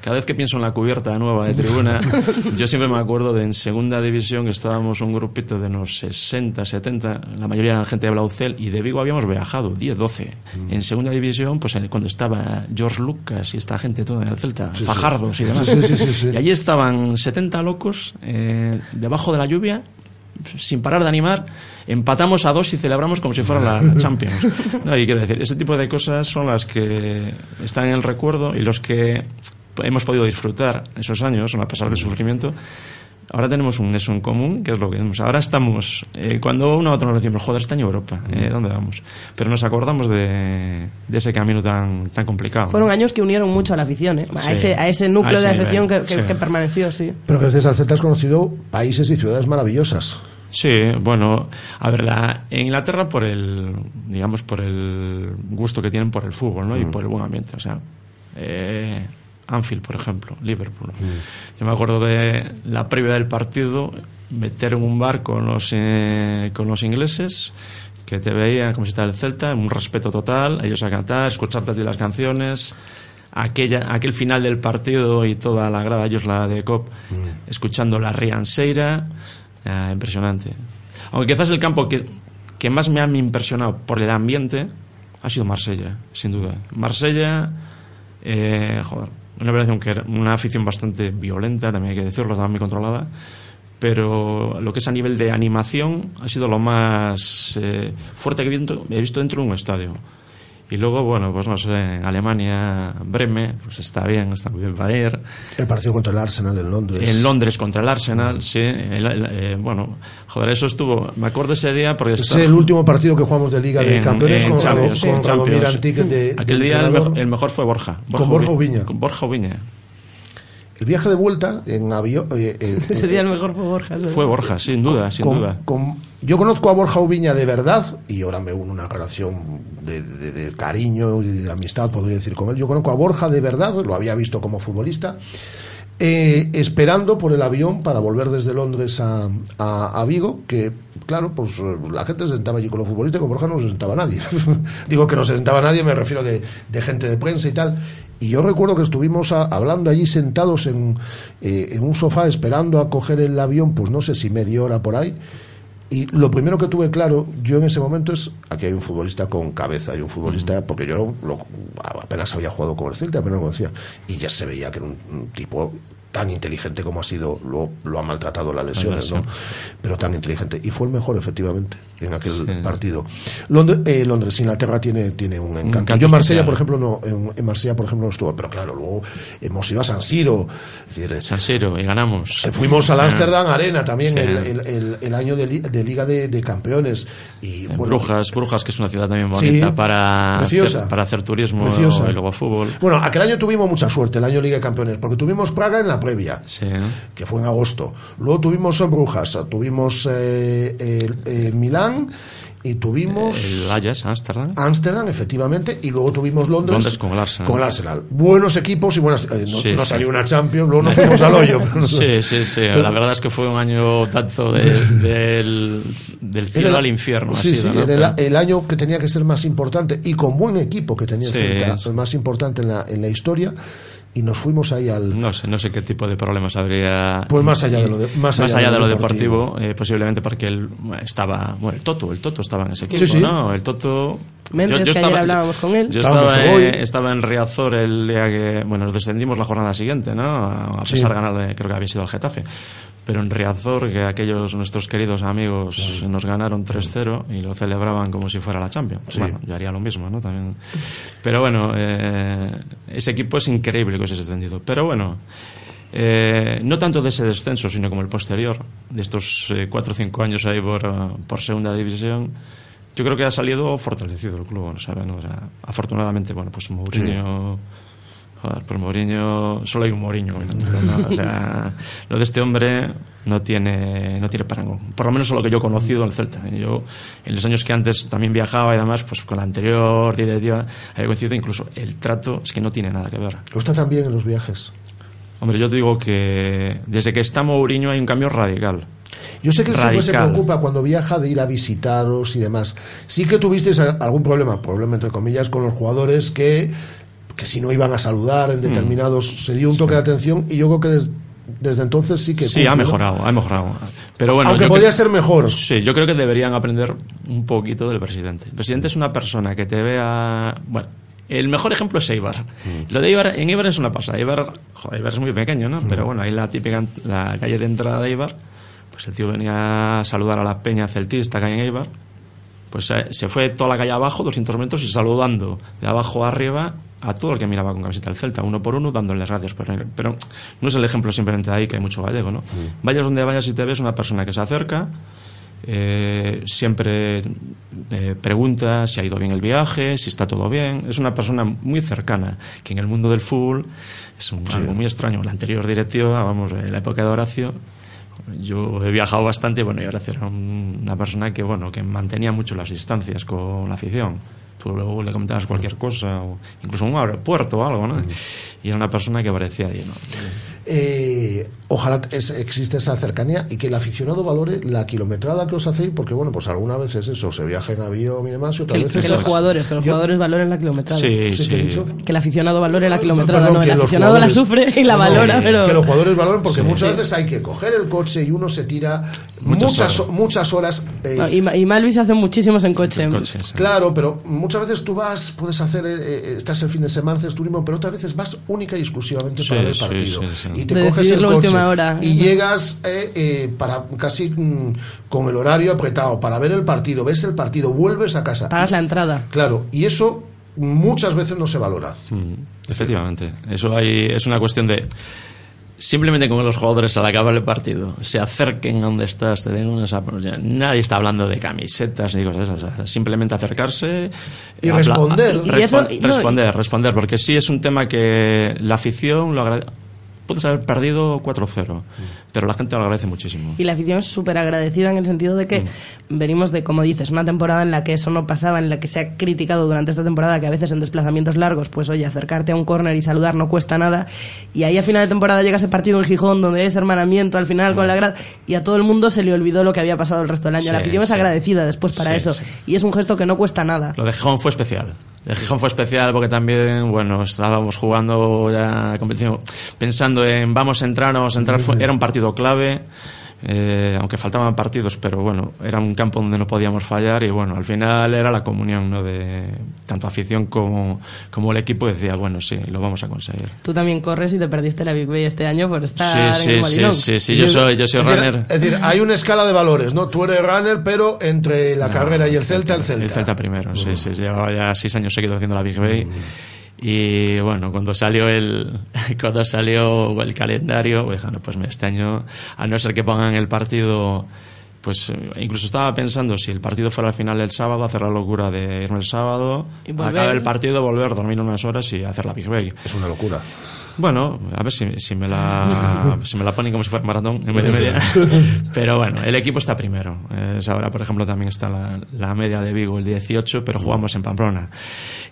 cada vez que pienso en la cubierta nueva de tribuna, yo siempre me acuerdo de en segunda división que estábamos un grupito de unos 60, 70, la mayoría eran gente de Blaucel y de Vigo habíamos viajado, 10, 12. En segunda división, pues cuando estaba George Lucas y esta gente toda en el Celta, Fajardos y demás. Sí, sí, sí, sí. Y allí estaban 70 locos eh, debajo de la lluvia, sin parar de animar. Empatamos a dos y celebramos como si fuera la Champions. No, y quiero decir, ese tipo de cosas son las que están en el recuerdo y los que hemos podido disfrutar esos años, a pesar del sufrimiento, ahora tenemos un eso en común, que es lo que vemos. Ahora estamos, eh, cuando uno a otro nos decimos, joder, está en Europa, eh, ¿dónde vamos? Pero nos acordamos de, de ese camino tan, tan complicado. Fueron años que unieron mucho a la afición, ¿eh? a, Sí. ese, a ese núcleo A de afición que, que- sí. que permaneció, sí. Pero que desde el Celta has conocido países y ciudades maravillosas. Sí, bueno, a ver, la, en Inglaterra por el, digamos, por el gusto que tienen por el fútbol, ¿no? Y por el buen ambiente, o sea, eh, Anfield, por ejemplo, Liverpool. Yo me acuerdo de la previa del partido, meter en un bar con los, eh, con los ingleses, que te veían como si estaba el Celta, un respeto total, ellos a cantar, escucharte a ti las canciones, aquella, aquel final del partido y toda la grada, ellos la de COP, escuchando la Rianseira, eh, impresionante. Aunque quizás el campo que, que más me ha impresionado por el ambiente ha sido Marsella, sin duda. Marsella, eh, joder, una afición que era una afición bastante violenta, también hay que decirlo, estaba muy controlada, pero lo que es a nivel de animación ha sido lo más eh, fuerte que he he visto dentro de un estadio. Y luego, bueno, pues no sé, en Alemania, Breme, pues está bien, está muy bien para ir. El partido contra el Arsenal en Londres. En Londres contra el Arsenal, sí. el- el- eh, bueno, joder, eso estuvo. Me acuerdo ese día porque Es estaba- el último partido que jugamos de Liga de en- Campeones en con, Champions, con Radomir Champions. De, Aquel de día el, entrenador. mejo- el mejor fue Borja. Con Borja Ubiña. Con Borja Ubiña. El viaje de vuelta en avión. eh, eh, Ese día el mejor fue Borja. Fue Borja, sin duda, sin con- duda. con- yo conozco a Borja Ubiña de verdad y ahora me uno una relación de, de- de cariño y de amistad, podría decir, con él. Yo conozco a Borja de verdad, lo había visto como futbolista, eh, esperando por el avión para volver desde Londres a, a- a Vigo, que claro, pues eh, la gente se sentaba allí con los futbolistas, con Borja no se sentaba nadie. Digo que no se sentaba nadie, me refiero de, de gente de prensa y tal. Y yo recuerdo que estuvimos a- hablando allí sentados en, eh, en un sofá esperando a coger el avión, pues no sé si media hora por ahí. Y lo primero que tuve claro yo en ese momento es, aquí hay un futbolista con cabeza, hay un futbolista, porque yo lo- apenas había jugado con el Celta, apenas lo conocía, y ya se veía que era un, un tipo tan inteligente como ha sido, lo, lo ha maltratado las lesiones, ¿no? Pero tan inteligente. Y fue el mejor, efectivamente, en aquel Sí. partido. Londres, eh, Londres, Inglaterra tiene, tiene un encanto. encanto yo en Marsella, especial. por ejemplo, no, en, en Marsella, por ejemplo, no estuve, pero claro, luego hemos ido a San Siro, es decir, San Siro, y ganamos. eh, Fuimos al Amsterdam Arena también Sí. el, el- el- el año de, li- de Liga de, de Campeones. Y, En bueno, Brujas, Brujas, que es una ciudad también Sí, bonita para, preciosa. hacer, para hacer turismo Preciosa. y luego fútbol. Bueno, aquel año tuvimos mucha suerte, el año Liga de Campeones, porque tuvimos Praga en la previa, Sí. que fue en agosto. Luego tuvimos eh, Brujas, tuvimos eh, el- eh, Milán y tuvimos El Ajax, Amsterdam. Ámsterdam, efectivamente, y luego tuvimos Londres, Londres con el Arsenal. con el Arsenal. Buenos equipos y buenas. eh, no Sí, no sí. salió una Champions, luego nos fuimos al hoyo. pero. Sí, sí, sí. La verdad es que fue un año tanto de- del, del cielo al infierno. ha Sí, sido, sí, ¿no? era el, el año que tenía que ser más importante y con buen equipo que tenía sí. el más importante en la, en la historia. Y nos fuimos ahí al. No sé, no sé qué tipo de problemas habría. Pues más allá de lo de- más allá de lo deportivo, eh, posiblemente porque él estaba. Bueno, el Toto, el Toto estaba en ese equipo, Sí, sí. ¿no? El Toto. Méndez, que ayer hablábamos con él. Yo estaba, eh, estaba en Riazor el día que. Bueno, nos descendimos la jornada siguiente, ¿no? A pesar Sí. de ganar, creo que había sido el Getafe. Pero en Riazor, que aquellos nuestros queridos amigos nos ganaron 3-0 y lo celebraban como si fuera la Champions. Bueno, yo haría lo mismo, ¿no? También. Pero bueno, eh, ese equipo es increíble que se haya descendido. Pero bueno, eh, no tanto de ese descenso, sino como el posterior, de estos 4 o 5 años ahí por, eh, por segunda división. Yo creo que ha salido fortalecido el club, ¿saben? O sea, afortunadamente, bueno, pues Mourinho. Joder, pues Mourinho, solo hay un Mourinho. ¿no? O sea, lo de este hombre no tiene, no tiene parangón. Por lo menos lo que yo he conocido en el Celta. Yo, en los años que antes también viajaba y demás, pues con la anterior día de día, había coincidido incluso el trato, es que no tiene nada que ver. ¿Lo está también en los viajes? Hombre, yo te digo que desde que está Mourinho hay un cambio radical. Yo sé que él siempre se preocupa cuando viaja de ir a visitaros y demás. Sí que tuvisteis algún problema, problema entre comillas, con los jugadores que, que si no iban a saludar en determinados. Se dio un toque de atención y yo creo que des- desde entonces sí que. Sí, cumple, ha ¿no? mejorado, ha mejorado. Pero bueno, Aunque yo podía cre- ser mejor. Sí, yo creo que deberían aprender un poquito del presidente. El presidente es una persona que te vea. Bueno, el mejor ejemplo es Eibar. Lo de Eibar, en Eibar es una pasada. Eibar, joder, Eibar es muy pequeño, ¿no? Pero bueno, ahí la típica, la calle de entrada de Eibar, pues el tío venía a saludar a la peña celtista que hay en Eibar. Pues eh, se fue toda la calle abajo, 200 metros, y saludando de abajo a arriba a todo el que miraba con camiseta del Celta, uno por uno, dándoles gracias. Pero, pero no es el ejemplo simplemente de ahí, que hay mucho gallego, ¿no? Vayas donde vayas y te ves una persona que se acerca, eh, siempre eh, pregunta si ha ido bien el viaje, si está todo bien. Es una persona muy cercana, que en el mundo del fútbol es un, algo muy extraño. La anterior directiva, vamos, en la época de Horacio, yo he viajado bastante, bueno, y era un- una persona que, bueno, que mantenía mucho las distancias con la afición. Tú luego le comentabas cualquier cosa, o incluso un aeropuerto o algo, ¿no? Y era una persona que parecía allí, ¿no? Eh, ojalá es- existe esa cercanía y que el aficionado valore la kilometrada que os hacéis, porque bueno, pues algunas veces eso, se viaja en avión y demás, y otras Que, veces... que los es- jugadores, que los Yo- jugadores valoren la kilometrada. Sí, ¿Sí que sí. el aficionado valore la kilometrada, Perdón, no, el aficionado la sufre y la valora, pero... Que los jugadores valoren porque muchas veces hay que coger el coche y uno se tira Muchas muchas, horas. muchas horas. eh, No, y, y Malvi se hace muchísimos en coche. Coches. Claro, pero muchas veces tú vas, puedes hacer, eh, eh, estás el fin de semana, haces turismo, pero otras veces vas única y exclusivamente Sí, para ver el sí, partido. Y te De coges el coche última hora. y llegas eh, eh, para casi mm, con el horario apretado para ver el partido, ves el partido, vuelves a casa. Pagas la entrada. Claro, y eso muchas veces no se valora. Mm, Efectivamente. Eso hay, es una cuestión de. Simplemente con los jugadores al acabar el partido se acerquen a donde estás, te den unas nadie está hablando de camisetas ni cosas de esas. o sea, simplemente acercarse Y responder. Y- y eso- respo- y no, y- responder, responder, porque sí es un tema que la afición lo agrade- Puedes haber perdido 4-0, pero la gente lo agradece muchísimo. Y la afición es súper agradecida en el sentido de que Mm. venimos de, como dices, una temporada en la que eso no pasaba, en la que se ha criticado durante esta temporada que a veces en desplazamientos largos, pues oye, acercarte a un córner y saludar no cuesta nada. Y ahí a final de temporada llega ese partido en Gijón donde es hermanamiento al final con la grada y a todo el mundo se le olvidó lo que había pasado el resto del año. la Mm. Sí, afición es sí. agradecida después para Sí, eso. sí. Y es un gesto que no cuesta nada. Lo de Gijón fue especial. El Gijón fue especial porque también, bueno, estábamos jugando ya competición, pensando en vamos a entrar, no vamos a entrar. Fue- era un partido clave, eh, aunque faltaban partidos, pero bueno, era un campo donde no podíamos fallar y bueno, al final era la comunión, ¿no? De tanto afición como, como el equipo decía, bueno, sí, lo vamos a conseguir. Tú también corres y te perdiste la Big Bay este año por estar Sí, en el sí, sí, yo soy, yo soy es decir, runner. Es decir, hay una escala de valores, ¿no? Tú eres runner, pero entre la No, carrera y el Celta, el Celta. El Celta primero, sí, sí. Llevaba ya seis años seguidos haciendo la Big Bay. Y bueno, cuando salió el cuando salió el calendario, pues, bueno, pues este año, a no ser que pongan el partido, pues eh, incluso estaba pensando si el partido fuera al final el sábado, hacer la locura de irme el sábado, acabar el partido, volver, dormir unas horas y hacer la Big Bay. Es una locura. Bueno, a ver si, si me la si me la ponen como si fuera maratón en media media. Pero bueno, el equipo está primero. Es ahora, por ejemplo, también está la, la media de Vigo, el 18, pero jugamos en Pamplona.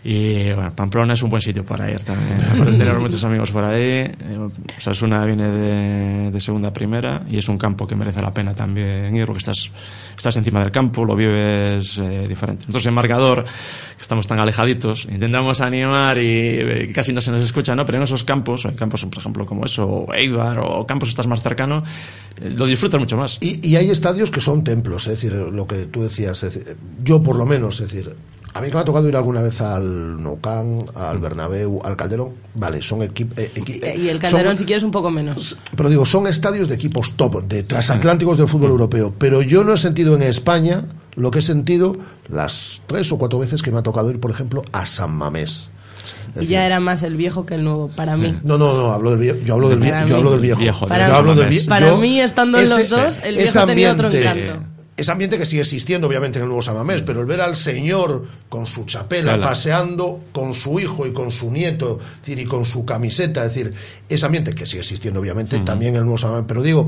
Y bueno, Pamplona es un buen sitio para ir también. De tener muchos amigos por ahí. Eh, Osasuna viene de, de segunda a primera y es un campo que merece la pena también ir porque estás, estás encima del campo, lo vives eh, diferente. Nosotros en marcador, que estamos tan alejaditos, intentamos animar y eh, casi no se nos escucha, ¿no? Pero en esos campos, hay campos, por ejemplo, como eso, o Eibar, o campos que estás más cercano, eh, lo disfrutas mucho más. Y, y hay estadios que son templos, es decir, lo que tú decías, decir, yo por lo menos, es decir, a mí que me ha tocado ir alguna vez al Nou Camp, al Bernabéu, al Calderón, vale, son equipos... Y el Calderón, si quieres, un poco menos. Pero digo, son estadios de equipos top, de transatlánticos del fútbol europeo. Pero yo no he sentido en España lo que he sentido las tres o cuatro veces que me ha tocado ir, por ejemplo, a San Mamés. Y ya era más el viejo que el nuevo, para mí. No, no, no, hablo del viejo. Yo hablo del, vie- Para yo hablo del viejo. Viejo, Para- yo hablo del vie- para yo- mí, estando en los dos, el viejo ese tenía otro encanto. Ese ambiente que sigue existiendo, obviamente, en el nuevo San Mamés, pero el ver al señor con su chapela paseando con su hijo y con su nieto, es decir, y con su camiseta, es decir, ese ambiente que sigue existiendo, obviamente, también en el nuevo San Mamés, pero digo,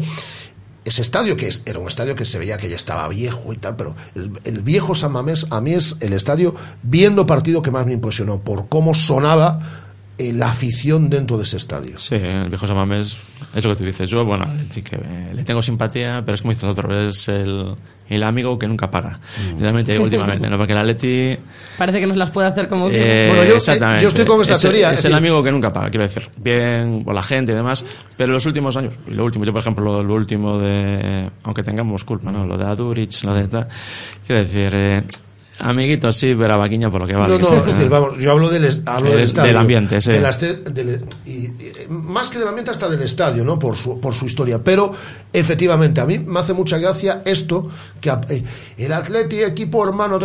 ese estadio que es- era un estadio que se veía que ya estaba viejo y tal, pero el, el viejo San Mamés a mí es el estadio viendo partido que más me impresionó por cómo sonaba eh, la afición dentro de ese estadio. Sí, el viejo Samamés es lo que tú dices. Yo, bueno, que eh, le tengo simpatía, pero es como dices otro, es el, el amigo que nunca paga. Mm. Y también te digo últimamente, ¿no? Porque el Atleti... Parece que nos las puede hacer como... eh, Bueno, yo- exactamente. yo estoy con esa Es- teoría, Es, es el decir- amigo que nunca paga, quiero decir. Bien por la gente y demás, pero en los últimos años, y lo último, yo por ejemplo, lo, lo último de... Aunque tengamos culpa, ¿no? Lo de Adurich, lo de. Quiero decir... eh, Amiguitos, sí, pero a vaquiña por lo que vale. No, no, es decir, vamos, yo hablo del, hablo Del- del estadio. del ambiente, sí. Del- y- y- más que del ambiente, hasta del estadio, ¿no? Por su, por su historia. Pero, efectivamente, a mí me hace mucha gracia esto, que eh, el Atleti, equipo hermano,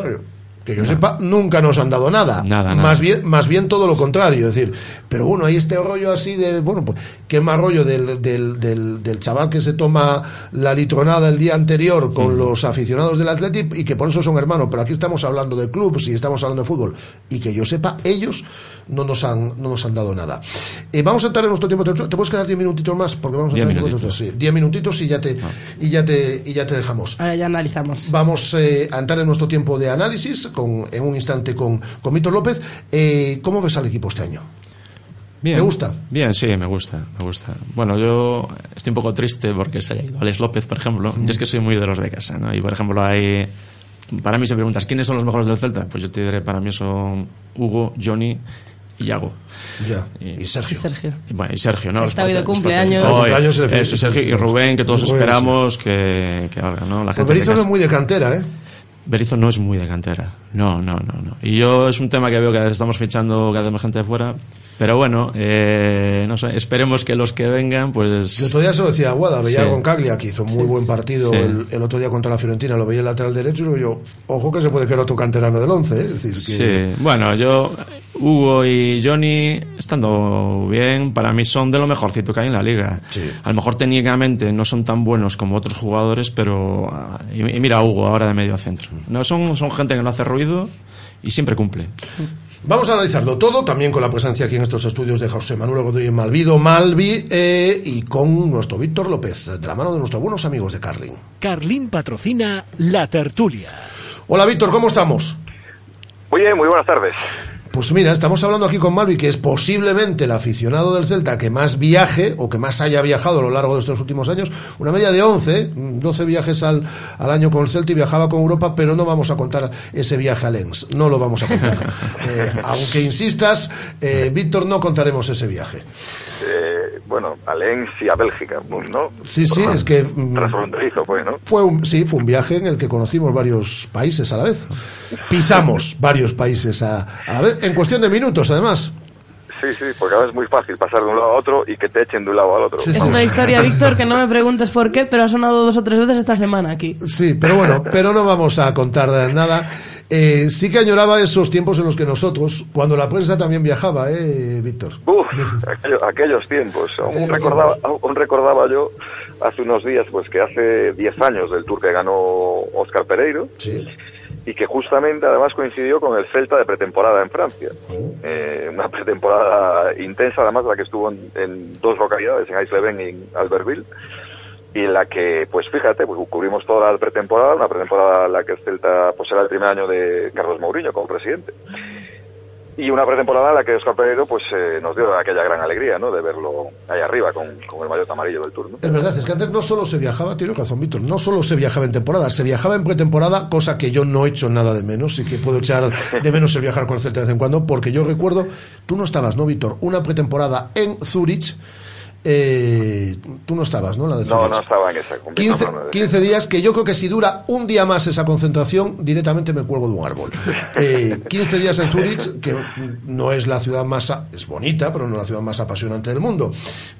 que yo sepa, nunca nos han dado nada. Nada, más nada. bien Más bien todo lo contrario, es decir, pero bueno, hay este rollo así de, bueno, pues, qué más rollo del, del, del, del chaval que se toma la litronada el día anterior con los aficionados del Athletic y que por eso son hermanos, pero aquí estamos hablando de clubes y estamos hablando de fútbol y que yo sepa, ellos no nos han, no nos han dado nada. Eh, vamos a entrar en nuestro tiempo, ¿te, te puedes quedar 10 minutitos más? Porque vamos a Diez entrar en minutitos. sí, 10 minutitos y ya te, y ya te, y ya te dejamos. Ahora ya analizamos. Vamos eh, a entrar en nuestro tiempo de análisis con, en un instante con, con Víctor López. Eh, ¿Cómo ves al equipo este año? Bien. ¿Te gusta? Bien, sí, me gusta, me gusta. Bueno, yo estoy un poco triste porque se haya ido Alex López, por ejemplo. Yo es que soy muy de los de casa, ¿no? Y, por ejemplo, hay... Para mí, si me preguntas, ¿quiénes son los mejores del Celta? Pues yo te diré, para mí son Hugo, Johnny y Yago. Ya. Y- Y Sergio. Y Sergio. Y, bueno, y Sergio, ¿no? Está los cumpleaños. se eso, Sergio y Rubén, que todos Rubén, esperamos que, que valga, ¿no? La gente es muy de cantera, ¿eh? Berizzo no es muy de cantera. No, no, no, no. Y yo es un tema que veo que estamos fichando cada vez más gente de fuera. Pero bueno, eh, no sé, esperemos que los que vengan, pues... El otro día se lo decía Aguada, veía Sí. a Roncaglia, que hizo muy buen partido Sí. el, el otro día contra la Fiorentina, lo veía el lateral derecho y digo yo, ojo que se puede quedar otro canterano del 11, ¿eh? Es decir, que... Sí, bueno, yo, Hugo y Johnny, estando bien, para mí son de lo mejorcito que hay en la liga. Sí. A lo mejor técnicamente no son tan buenos como otros jugadores, pero. ah, Y, y mira a Hugo ahora de medio centro. No, son, son gente que no hace ruido y siempre cumple. Vamos a analizarlo todo, también con la presencia aquí en estos estudios de José Manuel Godoy Malvido, Malvi, eh, y con nuestro Víctor López, de la mano de nuestros buenos amigos de Carling. Carlín patrocina La Tertulia. Hola Víctor, ¿cómo estamos? Muy bien, muy buenas tardes. Pues mira, estamos hablando aquí con Malvi, que es posiblemente el aficionado del Celta que más viaje o que más haya viajado a lo largo de estos últimos años. Una media de 11, 12 viajes al, al año con el Celta y viajaba con Europa, pero no vamos a contar ese viaje a Lens. No lo vamos a contar. Eh, aunque insistas, eh, Víctor, no contaremos ese viaje. Eh, bueno, a Lens y a Bélgica, pues, ¿no? Sí, sí, es que. mm, Transfronterizo, pues, ¿no? Fue un, sí, fue un viaje en el que conocimos varios países a la vez. Pisamos varios países a, a la vez, en cuestión de minutos, además. Sí, sí, porque ahora es muy fácil pasar de un lado a otro y que te echen de un lado al otro. Sí, Es una historia, Víctor, que no me preguntes por qué, pero ha sonado dos o tres veces esta semana aquí. Sí, pero bueno, pero no vamos a contar nada. Eh, sí que añoraba esos tiempos en los que nosotros, cuando la prensa también viajaba, ¿eh, Víctor? Uf, aquello- aquellos tiempos. Aún Aquellos recordaba, aún recordaba yo hace unos días, pues que hace 10 años del tour que ganó Oscar Pereiro Sí. Y que justamente además coincidió con el Celta de pretemporada en Francia. Eh, una pretemporada intensa, además la que estuvo en, dos localidades, en Aix-les-Bains y en Albertville, y en la que, pues fíjate, pues cubrimos toda la pretemporada, una pretemporada en la que el Celta pues era el primer año de Carlos Mourinho como presidente. Y una pretemporada en la que Oscar Pereiro pues eh, nos dio aquella gran alegría, ¿no? De verlo ahí arriba con, con el maillot amarillo del Tour, ¿no? Es verdad, es que antes no solo se viajaba, tiene razón, Víctor, no solo se viajaba en temporada, se viajaba en pretemporada, cosa que yo no he hecho nada de menos y que puedo echar de menos el viajar con el Celta de vez en cuando, porque yo recuerdo, tú no estabas, ¿no, Víctor? Una pretemporada en Zurich, eh, tú no estabas, ¿no? La de No, no estaba en esa 15, no, no, no. 15 días que yo creo que si dura un día más esa concentración, directamente me cuelgo de un árbol. Eh, 15 días en Zurich, que no es la ciudad más, a- es bonita, pero no la ciudad más apasionante del mundo.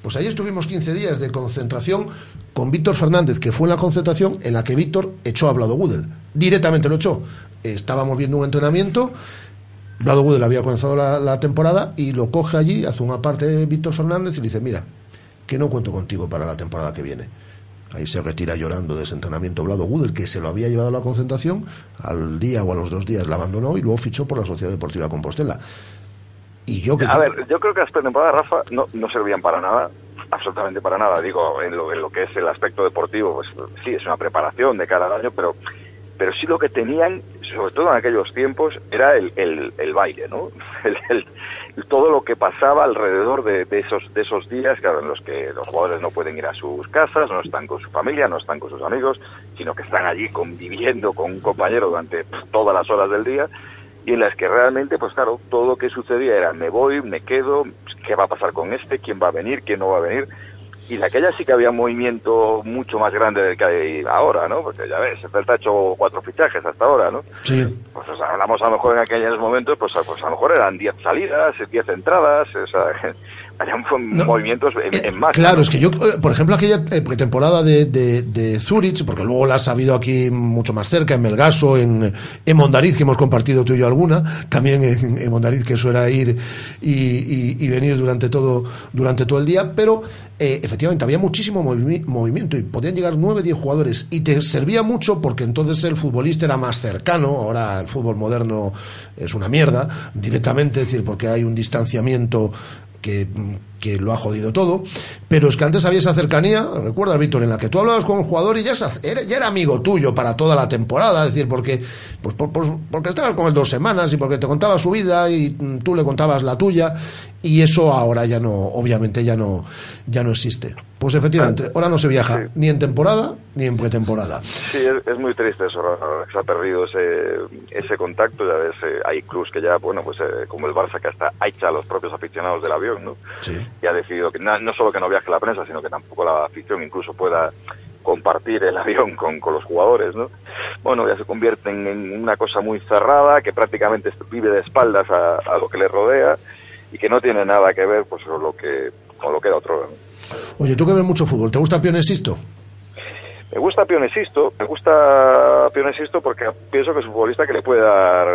Pues ahí estuvimos 15 días de concentración con Víctor Fernández, que fue en la concentración en la que Víctor echó a Blado Gudel. Directamente lo echó. Estábamos viendo un entrenamiento. Blado Gudel había comenzado la, la temporada y lo coge allí, hace una parte Víctor Fernández y le dice, mira, que no cuento contigo para la temporada que viene. Ahí se retira llorando de ese entrenamiento Blado Gudel, que se lo había llevado a la concentración, al día o a los dos días la abandonó y luego fichó por la Sociedad Deportiva Compostela. Y yo que A ver, yo creo que las pretemporadas, Rafa, no, no servían para nada, absolutamente para nada. Digo, en lo, en lo que es el aspecto deportivo, pues sí, es una preparación de cada año, pero pero sí lo que tenían, sobre todo en aquellos tiempos, era el, el, baile, ¿no? El, todo lo que pasaba alrededor de, de esos de esos días, claro, en los que los jugadores no pueden ir a sus casas, no están con su familia, no están con sus amigos, sino que están allí conviviendo con un compañero durante todas las horas del día y en las que realmente, pues claro, todo lo que sucedía era me voy, me quedo, qué va a pasar con este, quién va a venir, quién no va a venir. Y de aquella sí que había un movimiento mucho más grande del que hay ahora, ¿no? Porque ya ves, el Celta ha hecho cuatro fichajes hasta ahora, ¿no? Sí. Pues o sea, hablamos a lo mejor en aquellos momentos, pues, a- pues a lo mejor eran 10 salidas, 10 entradas, o sea, movimientos en, en más. Claro, es que yo, eh, por ejemplo, aquella eh, pretemporada de, de, de Zurich, porque luego la has sabido aquí mucho más cerca, en Melgaso, en, en Mondariz, que hemos compartido tú y yo alguna, también en, en Mondariz, que eso era ir y, y- y venir durante todo, durante todo el día, pero eh, efectivamente había muchísimo movi- movimiento y podían llegar 9, 10 jugadores y te servía mucho porque entonces el futbolista era más cercano, ahora el fútbol moderno es una mierda, directamente, es decir, porque hay un distanciamiento que, que lo ha jodido todo, pero es que antes había esa cercanía, recuerda Víctor, en la que tú hablabas con un jugador y ya, era, ya era amigo tuyo para toda la temporada, es decir, porque, pues, por- porque estabas con él dos semanas y porque te contaba su vida y mm, tú le contabas la tuya, y eso ahora ya no, obviamente ya no, ya no existe. Pues efectivamente, ahora no se viaja ni en temporada ni en pretemporada. Sí, es, es muy triste eso, se ha perdido ese, ese contacto, ya ves, eh, hay clubs que ya, bueno, pues eh, como el Barça que hasta ha hecho a los propios aficionados del avión, ¿no? Sí. Y ha decidido que no solo que no viaje la prensa, sino que tampoco la afición incluso pueda compartir el avión con, con los jugadores, ¿no? Bueno, ya se convierten en una cosa muy cerrada, que prácticamente vive de espaldas a, a lo que le rodea y que no tiene nada que ver pues con lo que, con lo que era otro. ¿no? Oye, tú que ves mucho fútbol, ¿te gusta Pionesisto? Me gusta Pionesisto, me gusta Pionesisto porque pienso que es un futbolista que le puede dar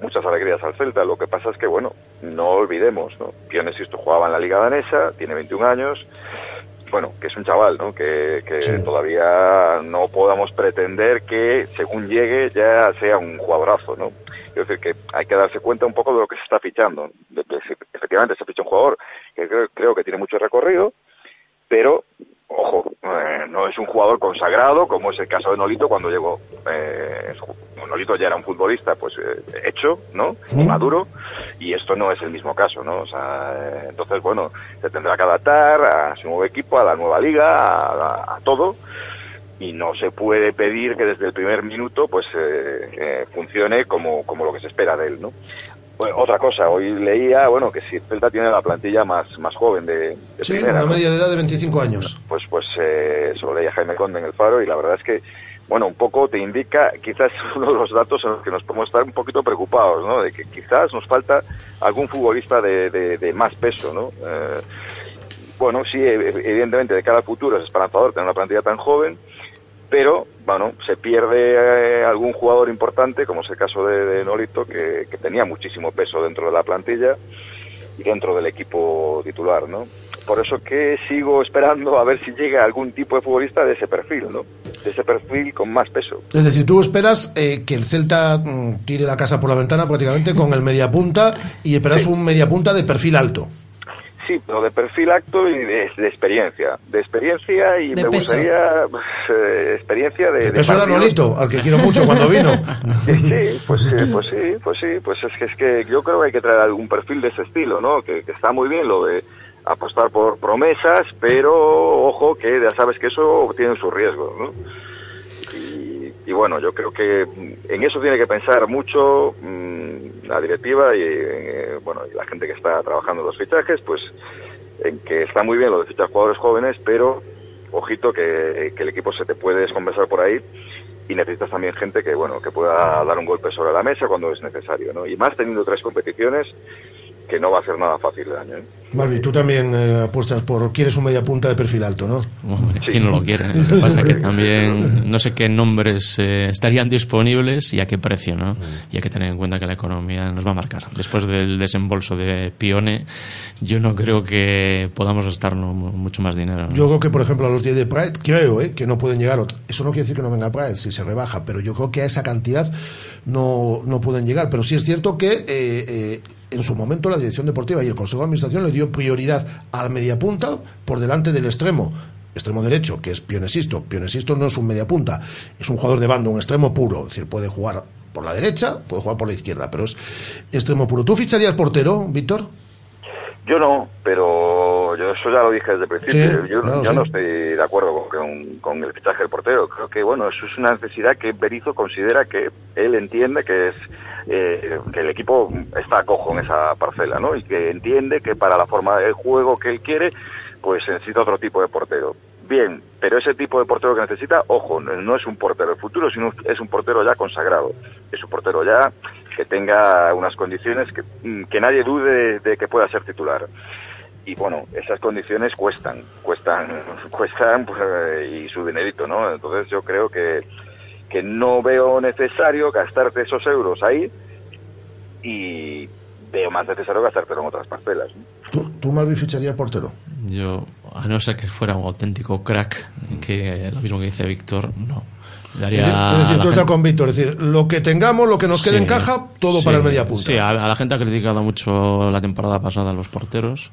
muchas alegrías al Celta. Lo que pasa es que, bueno, no olvidemos, ¿no? Pionesisto jugaba en la Liga Danesa, tiene 21 años, bueno, que es un chaval, ¿no? Que, que todavía no podamos pretender que según llegue ya sea un jugadorazo, ¿no? Es decir, que hay que darse cuenta un poco de lo que se está fichando. De- de- Efectivamente, se ficha un jugador que creo, creo que tiene mucho recorrido, pero ojo, eh, no es un jugador consagrado como es el caso de Nolito cuando llegó. Eh, Nolito ya era un futbolista pues eh, hecho, ¿no? Maduro, y esto no es el mismo caso, ¿no? O sea, eh, entonces, bueno, se tendrá que adaptar a su nuevo equipo, a la nueva liga, a, a- a todo, y no se puede pedir que desde el primer minuto pues eh, funcione como, como lo que se espera de él, ¿no? Bueno, otra cosa, hoy leía, bueno, que si el Celta tiene la plantilla más, más joven de, de Sí, primera, una media de edad de 25 años. pues pues eh, eso lo leía Jaime Conde en el Faro y la verdad es que bueno un poco te indica quizás uno de los datos en los que nos podemos estar un poquito preocupados no de que quizás nos falta algún futbolista de, de- de más peso no Eh, bueno sí ev- evidentemente de cara al futuro es esperanzador tener una plantilla tan joven pero bueno se pierde eh, algún jugador importante como es el caso de, de Nolito que, que tenía muchísimo peso dentro de la plantilla y dentro del equipo titular, ¿no? Por eso que sigo esperando a ver si llega algún tipo de futbolista de ese perfil, ¿no? De ese perfil con más peso. Es decir, tú esperas eh, que el Celta mm, tire la casa por la ventana prácticamente con el mediapunta y esperas un mediapunta de perfil alto. Sí, pero de perfil acto y de, de experiencia. De experiencia y De me peso. gustaría pues, eh, experiencia de... de Eso era. Nolito, al que quiero mucho cuando vino. Sí, sí, pues sí, pues sí, pues sí, pues es que es que yo creo que hay que traer algún perfil de ese estilo, ¿no? Que, que está muy bien lo de apostar por promesas, pero ojo que ya sabes que eso tiene sus riesgos, ¿no? Y, bueno, yo creo que en eso tiene que pensar mucho mm, la directiva y eh, bueno y la gente que está trabajando los fichajes, pues en que está muy bien lo de fichar jugadores jóvenes, pero ojito que, que el equipo se te puede descompensar por ahí y necesitas también gente que bueno que pueda dar un golpe sobre la mesa cuando es necesario, ¿no? Y más teniendo tres competiciones que no va a ser nada fácil de año. ¿eh? Malvi, tú también eh, apuestas por. Quieres un mediapunta de perfil alto, ¿no? Hombre, ¿Quién no lo quiere? Lo que pasa que también no sé qué nombres eh, estarían disponibles y a qué precio, ¿no? Y hay que tener en cuenta que la economía nos va a marcar. Después del desembolso de Pione, yo no creo que podamos gastarnos mu- mucho más dinero. ¿no? Yo creo que, por ejemplo, a los 10 de Praed, creo eh, que no pueden llegar. Eso no quiere decir que no venga Praed si se rebaja, pero yo creo que a esa cantidad no, no pueden llegar. Pero sí es cierto que eh, eh, en su momento la dirección deportiva y el Consejo de Administración le dio prioridad al mediapunta por delante del extremo. Extremo derecho, que es Pionesisto. Pionesisto no es un mediapunta, es un jugador de bando, un extremo puro. Es decir, puede jugar por la derecha, puede jugar por la izquierda, pero es extremo puro. ¿Tú ficharías portero, Víctor? Yo no, pero yo eso ya lo dije desde el principio. Sí, yo claro, yo sí. no estoy de acuerdo con, con el fichaje del portero. Creo que bueno, eso es una necesidad que Berizzo considera que él entiende que es eh, que el equipo está cojo en esa parcela, ¿no? Y que entiende que para la forma de juego que él quiere, pues necesita otro tipo de portero. Bien, pero ese tipo de portero que necesita, ojo, no es un portero del futuro, sino es un portero ya consagrado. Es un portero ya que tenga unas condiciones que, mm, que nadie dude de que pueda ser titular. Y bueno, esas condiciones cuestan, cuestan, cuestan pues, y su dinerito, ¿no? Entonces yo creo que, que no veo necesario gastarte esos euros ahí y veo más necesario gastártelo en otras parcelas. ¿no? ¿Tú, tú Malvi, ficharías portero? Yo, a no ser que fuera un auténtico crack, que lo mismo que dice Víctor, no. Daría es decir, tú estás con Víctor, es decir, lo que tengamos, lo que nos quede Sí, en caja, todo sí, para el media punta. Sí, a, a la gente ha criticado mucho la temporada pasada a los porteros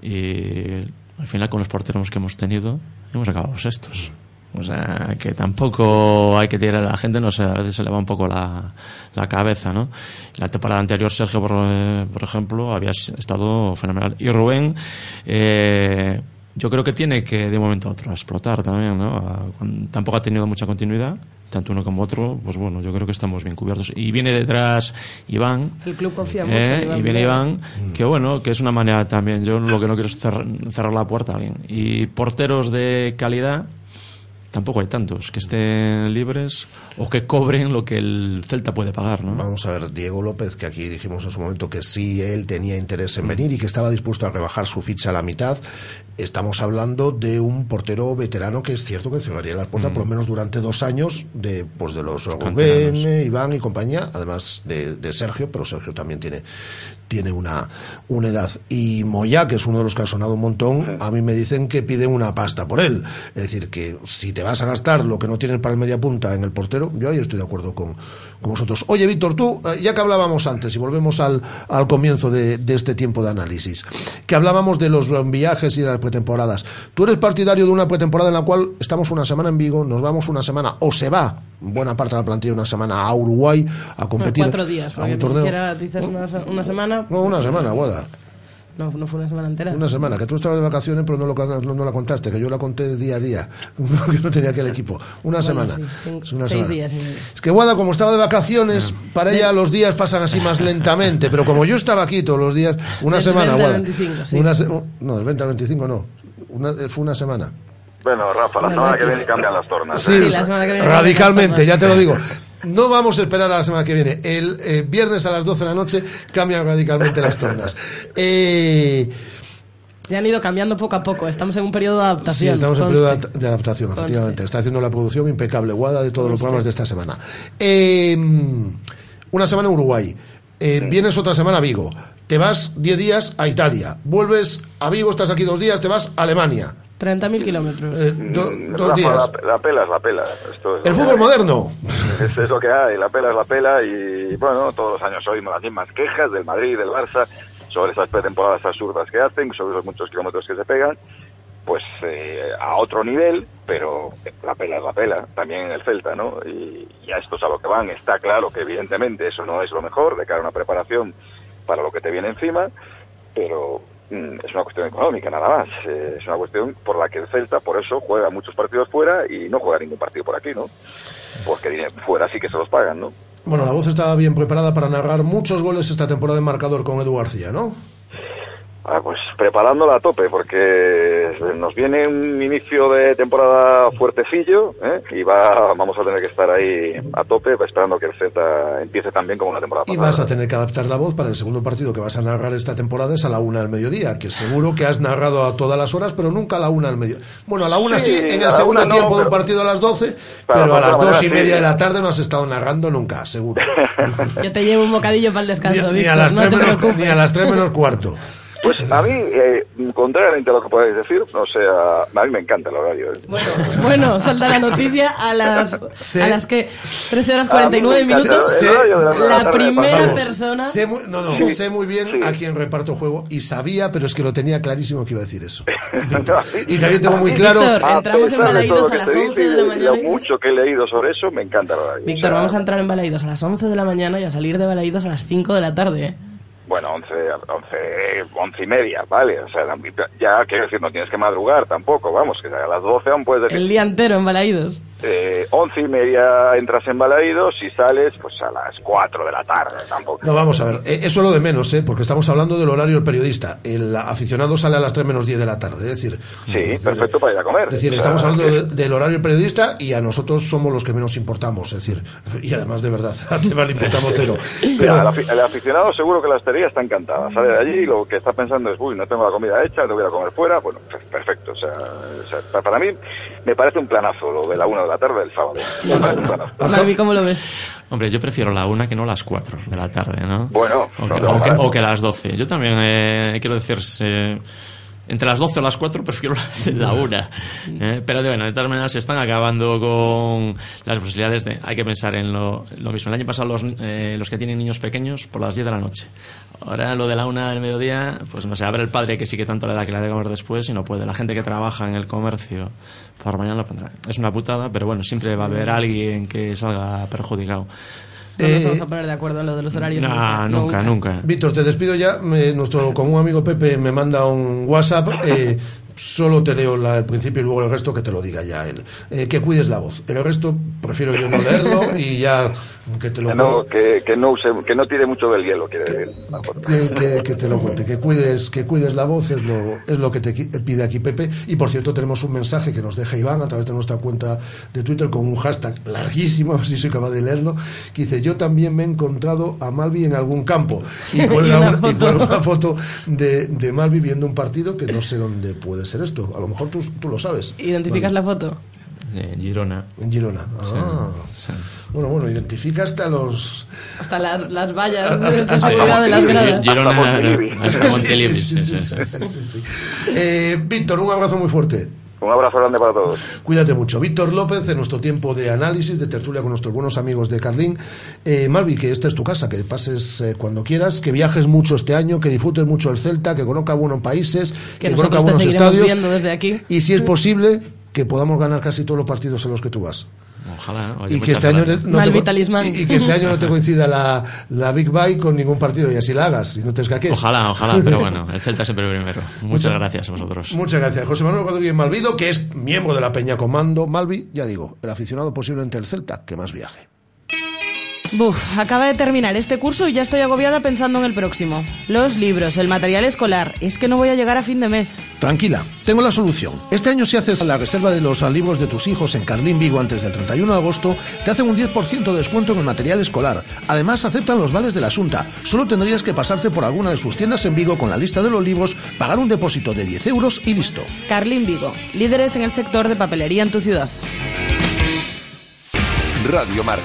y al final con los porteros que hemos tenido hemos acabado sextos. O sea, que tampoco hay que tirar a la gente, no sé, a veces se le va un poco la, la cabeza, ¿no? La temporada anterior, Sergio, por, eh, por ejemplo, había estado fenomenal. Y Rubén, eh, yo creo que tiene que de un momento a otro explotar también, ¿no? A- cuan- Tampoco ha tenido mucha continuidad, tanto uno como otro, pues bueno, yo creo que estamos bien cubiertos. Y viene detrás Iván, El club confía mucho. eh, en Iván y viene. Iván, que bueno, que es una manera también. Yo lo que no quiero es cerrar, cerrar la puerta a alguien. Y porteros de calidad, tampoco hay tantos que estén libres o que cobren lo que el Celta puede pagar, ¿no? Vamos a ver, Diego López, que aquí dijimos en su momento que sí, él tenía interés en venir y que estaba dispuesto a rebajar su ficha a la mitad. Estamos hablando de un portero veterano que es cierto que cerraría las puertas por lo menos durante dos años de, pues de los Rubén, Iván y compañía, además de, de Sergio, pero Sergio también tiene, tiene una, una edad. Y Moya, que es uno de los que ha sonado un montón, a mí me dicen que piden una pasta por él. Es decir, que si te vas a gastar lo que no tienes para el media punta en el portero, yo ahí estoy de acuerdo con, con vosotros. Oye, Víctor, tú, eh, ya que hablábamos antes y volvemos al, al comienzo de, de este tiempo de análisis, que hablábamos de los viajes y de las pretemporadas, ¿tú eres partidario de una pretemporada en la cual estamos una semana en Vigo, nos vamos una semana, o se va buena parte de la plantilla una semana a Uruguay a competir Cuatro días, a porque un ni torneo? siquiera dices una, se- una semana. No, una semana, Guada. No, no fue una semana entera. Una semana, que tú estabas de vacaciones, pero no, lo, no, no la contaste, que yo la conté día a día, porque no tenía aquel equipo. Una Bueno, semana. sí, Es una seis semana. días. Es que Guada, como estaba de vacaciones, para ella los días pasan así más lentamente, pero como yo estaba aquí todos los días, una Del semana, 20 al Guada. 25, sí. Una se- no, del 20 al 25 no. Una- eh, fue una semana. Bueno, Rafa, la Bueno, semana que viene cambian las tornas. Sí, ¿eh? Sí, la semana que viene. radicalmente, ya te lo digo. No vamos a esperar a la semana que viene. El eh, viernes a las 12 de la noche cambian radicalmente las tornas. Eh, Ya han ido cambiando poco a poco. Estamos en un periodo de Sí, adaptación. estamos en conste. periodo de ad- de adaptación, Conste. efectivamente. Está haciendo la producción impecable, Guada, de todos los programas de esta semana. Eh, una semana en Uruguay. Eh, Vienes otra semana a Vigo. Te vas 10 días a Italia. Vuelves a Vigo, estás aquí dos días, te vas a Alemania. 30.000 kilómetros. Eh, do- dos Rafa, días. La, la pela es la pela. Esto es El fútbol hay. moderno. Es, es lo que hay, la pela es la pela y bueno, todos los años oímos las mismas quejas del Madrid, del Barça, sobre esas pretemporadas absurdas que hacen, sobre esos muchos kilómetros que se pegan, pues eh, a otro nivel, pero la pela es la pela, también en el Celta, ¿no? Y, y a esto es a lo que van, está claro que evidentemente eso no es lo mejor de cara a una preparación para lo que te viene encima, pero es una cuestión económica nada más, eh, es una cuestión por la que el Celta por eso juega muchos partidos fuera y no juega ningún partido por aquí, ¿no? Porque fuera sí que se los pagan, ¿no? Bueno, la voz estaba bien preparada para narrar muchos goles esta temporada en marcador con Edu García, ¿no? Ah, pues preparándola a tope, porque nos viene un inicio de temporada fuertecillo ¿eh? y va, vamos a tener que estar ahí a tope esperando que el Z empiece también como una temporada Y pasada. vas a tener que adaptar la voz para el segundo partido que vas a narrar esta temporada es a la una del mediodía, que seguro que has narrado a todas las horas, pero nunca a la una del mediodía. Bueno, a la una sí, Sí, en el la segundo no, tiempo de un partido a las doce, pero a las la dos y media sí. de la tarde no has estado narrando nunca, seguro. Yo te llevo un bocadillo para el descanso, ni Víctor, a las no tres te menos, ni a las tres menos cuarto. Pues a mí, eh, contrariamente a lo que podáis decir, o sea, a mí me encanta el horario. ¿eh? Bueno, bueno, salta la noticia a las, Sí. a las que 13 horas A mí 49 me encanta minutos. la- la La primera persona. Sé muy, no, no, Sí, sé muy bien sí. a quién reparto juego y sabía, pero es que lo tenía clarísimo que iba a decir eso. No. Y también tengo muy claro... Víctor, entramos en Balaídos lo a que las se 11 dice y de la mañana. lo mucho que he leído sobre eso, me encanta el horario. Víctor, O sea, vamos a entrar en Balaídos a las 11 de la mañana y a salir de Balaídos a las 5 de la tarde. ¿eh? Bueno, 11, 11, 11 y media, ¿vale? O sea, ya, quiero decir, no tienes que madrugar tampoco, vamos, que a las 12 aún puedes decir... El día entero en Balaídos. Eh, 11 y media entras en Balaídos y sales pues a las 4 de la tarde, tampoco. No, vamos a ver, eh, eso es lo de menos, ¿eh? Porque estamos hablando del horario del periodista. El aficionado sale a las 3 menos 10 de la tarde, es decir... Sí, perfecto para ir a comer. Es decir, estamos hablando del horario del periodista y a nosotros somos los que menos importamos, es decir, y además de verdad, a Tebas le importamos cero. Pero... el, aficionado seguro que la está encantada, sale de allí y lo que está pensando es, uy, no tengo la comida hecha, que ir a comer fuera, bueno, perfecto, o sea, para mí me parece un planazo lo de la 1 de la tarde del sábado. Me parece un planazo. ¿cómo lo ves? Hombre, yo prefiero la una que no las 4 de la tarde, ¿no? Bueno, o que, o que, o que las 12. Yo también eh, quiero decir, eh, entre las 12 o las 4 prefiero la 1. ¿eh? Pero bueno, de todas maneras se están acabando con las posibilidades de... Hay que pensar en lo, mismo. El año pasado los, eh, los que tienen niños pequeños por las 10 de la noche. Ahora lo de la 1 del mediodía, pues no sé, abre el padre que sí que tanto le da que la de comer después y no puede. La gente que trabaja en el comercio por mañana lo pondrá. Es una putada, pero bueno, siempre va a haber alguien que salga perjudicado. No nos vamos a poner de acuerdo en lo de los horarios. nunca, nunca, nunca. Víctor, te despido ya. nuestro común amigo Pepe me manda un WhatsApp. Eh, solo te leo el principio y luego el resto que te lo diga ya él. Eh, que cuides la voz. El resto prefiero yo no leerlo y ya que te lo que no, que, que, no que no tire mucho del hielo, quiere decir. Que, que, te lo cuente, que cuides, que cuides la voz es lo, es lo que te pide aquí Pepe. Y por cierto, tenemos un mensaje que nos deja Iván a través de nuestra cuenta de Twitter con un hashtag larguísimo, a ver si soy capaz de leerlo, que dice, yo también me he encontrado a Malvi en algún campo. Y cuelga una, una, foto de, de Malvi viendo un partido que no sé dónde puede ser esto. A lo mejor tú, tú lo sabes. ¿Identificas la foto? En Girona. En Girona. Ah. Bueno, bueno, identifica hasta los. Hasta las, las vallas hasta, hasta, de las gradas. Girona, hasta eh, Víctor, un abrazo muy fuerte. Un abrazo grande para todos. Cuídate mucho. Víctor López, en nuestro tiempo de análisis, de tertulia con nuestros buenos amigos de Carlín. Eh, Malvi, que esta es tu casa, que pases eh, cuando quieras, que viajes mucho este año, que disfrutes mucho el Celta, que conozca buenos países, que, que conozca buenos estadios. Desde aquí. Y si es posible, que podamos ganar casi todos los partidos en los que tú vas. Ojalá. y, que este año no te, y, que este año no te coincida la, la Big Bike con ningún partido y así la hagas y no te escaques. Ojalá, ojalá, pero bueno, el Celta siempre primero. Muchas, gracias a vosotros. Muchas gracias. José Manuel Rodríguez Malvido, que es miembro de la Peña Comando. Malvi, ya digo, el aficionado posible entre el Celta que más viaje. Buf, acaba de terminar este curso y ya estoy agobiada pensando en el próximo. Los libros, el material escolar. Es que no voy a llegar a fin de mes. Tranquila, tengo la solución. Este año si haces la reserva de los libros de tus hijos en Carlín Vigo antes del 31 de agosto, te hacen un 10% de descuento en el material escolar. Además, aceptan los vales de la Asunta. Solo tendrías que pasarte por alguna de sus tiendas en Vigo con la lista de los libros, pagar un depósito de 10 euros y listo. Carlín Vigo, líderes en el sector de papelería en tu ciudad. Radio Marca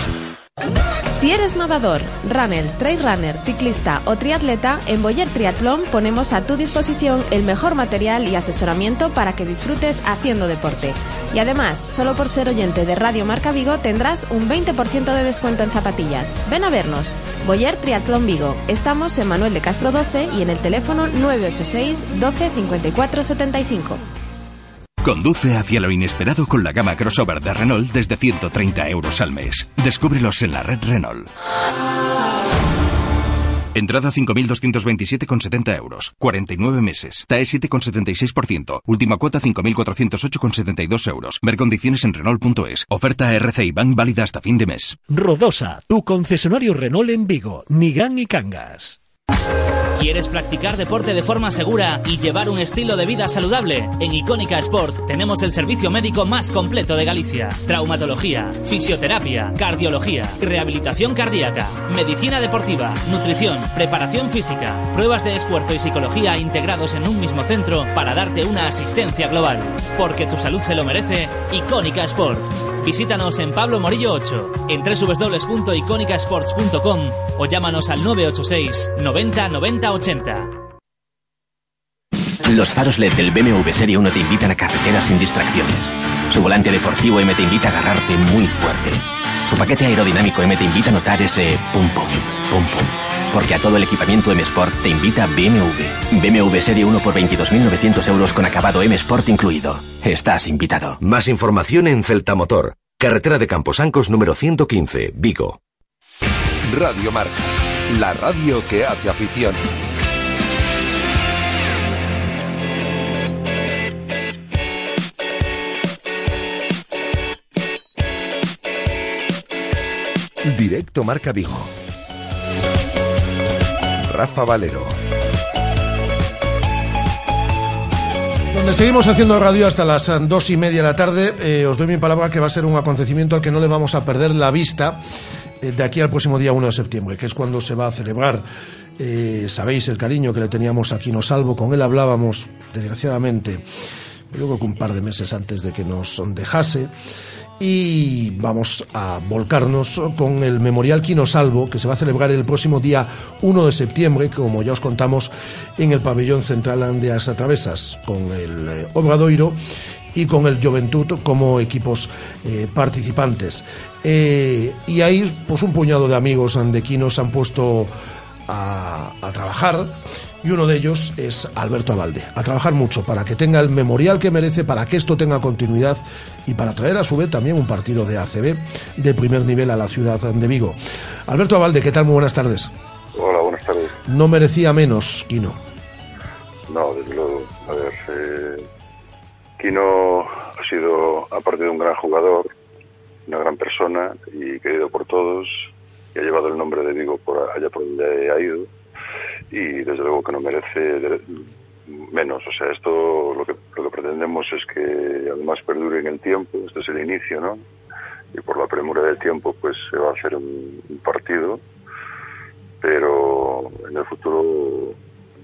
Si eres nadador, runner, trail runner, ciclista o triatleta, en Boyer Triatlón ponemos a tu disposición el mejor material y asesoramiento para que disfrutes haciendo deporte. Y además, solo por ser oyente de Radio Marca Vigo tendrás un 20% de descuento en zapatillas. Ven a vernos. Boyer Triatlón Vigo. Estamos en Manuel de Castro 12 y en el teléfono 986 12 54 75. Conduce hacia lo inesperado con la gama crossover de Renault desde 130 euros al mes. Descúbrelos en la red Renault. Entrada 5.227,70 euros. 49 meses. TAE 7,76%. Última cuota 5.408,72 euros. Ver condiciones en Renault.es. Oferta RCI Bank válida hasta fin de mes. Rodosa, tu concesionario Renault en Vigo, Nigán y Cangas. ¿Quieres practicar deporte de forma segura y llevar un estilo de vida saludable? En Icónica Sport tenemos el servicio médico más completo de Galicia. Traumatología, fisioterapia, cardiología, rehabilitación cardíaca, medicina deportiva, nutrición, preparación física, pruebas de esfuerzo y psicología integrados en un mismo centro para darte una asistencia global. Porque tu salud se lo merece, Icónica Sport. Visítanos en Pablo Morillo 8, en www.iconicasports.com o llámanos al 986 90 90 80. Los faros LED del BMW Serie 1 te invitan a carreteras sin distracciones. Su volante deportivo M te invita a agarrarte muy fuerte. Su paquete aerodinámico M te invita a notar ese pum pum, pum pum. Porque a todo el equipamiento M Sport te invita BMW. BMW Serie 1 por 22.900 euros con acabado M Sport incluido. Estás invitado. Más información en Celta Motor. Carretera de Camposancos número 115, Vigo. Radio Marca, la radio que hace afición. Directo Marca Vigo. Rafa Valero. Donde seguimos haciendo radio hasta las eh, dos y media de la tarde, eh, os doy mi palabra que va a ser un acontecimiento al que no le vamos a perder la vista de aquí al próximo día 1 de septiembre, que es cuando se va a celebrar. Eh, sabéis el cariño que le teníamos aquí no Salvo, con él hablábamos, desgraciadamente, luego que un par de meses antes de que nos dejase y vamos a volcarnos con el Memorial Quino Salvo que se va a celebrar el próximo día 1 de septiembre, como ya os contamos, en el pabellón central de As Atravesas, con el eh, Obradoiro y con el Juventud como equipos eh, participantes. Eh, y ahí, pues un puñado de amigos andequinos han puesto a, a trabajar y uno de ellos es Alberto Abalde. A trabajar mucho para que tenga el memorial que merece, para que esto tenga continuidad y para traer a su vez también un partido de ACB de primer nivel a la ciudad de Vigo. Alberto Abalde, ¿qué tal? Muy buenas tardes. Hola, buenas tardes. No merecía menos, Quino. No, desde luego. A ver, eh, Quino ha sido, aparte de un gran jugador, una gran persona y querido por todos, y ha llevado el nombre de Vigo por allá por donde ha ido y desde luego que no merece menos. O sea, esto lo que, lo que pretendemos es que además perdure en el tiempo. Este es el inicio, ¿no? Y por la premura del tiempo, pues se va a hacer un, un partido, pero en el futuro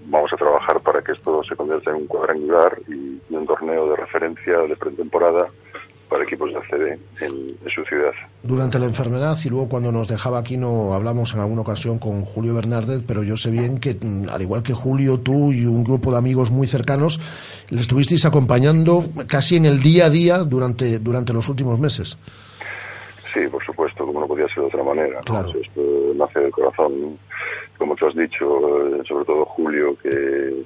vamos a trabajar para que esto se convierta en un cuadrangular y, y un torneo de referencia de pretemporada para equipos de ACB en, en su ciudad. Durante la enfermedad y luego cuando nos dejaba aquí no hablamos en alguna ocasión con Julio Bernárdez, pero yo sé bien que mm, al igual que Julio, tú y un grupo de amigos muy cercanos, le estuvisteis acompañando casi en el día a día durante, durante los últimos meses. Sí, por supuesto, como no podía ser de otra manera. ¿no? O sea, esto nace del corazón. Como tú has dicho, eh, sobre todo Julio, que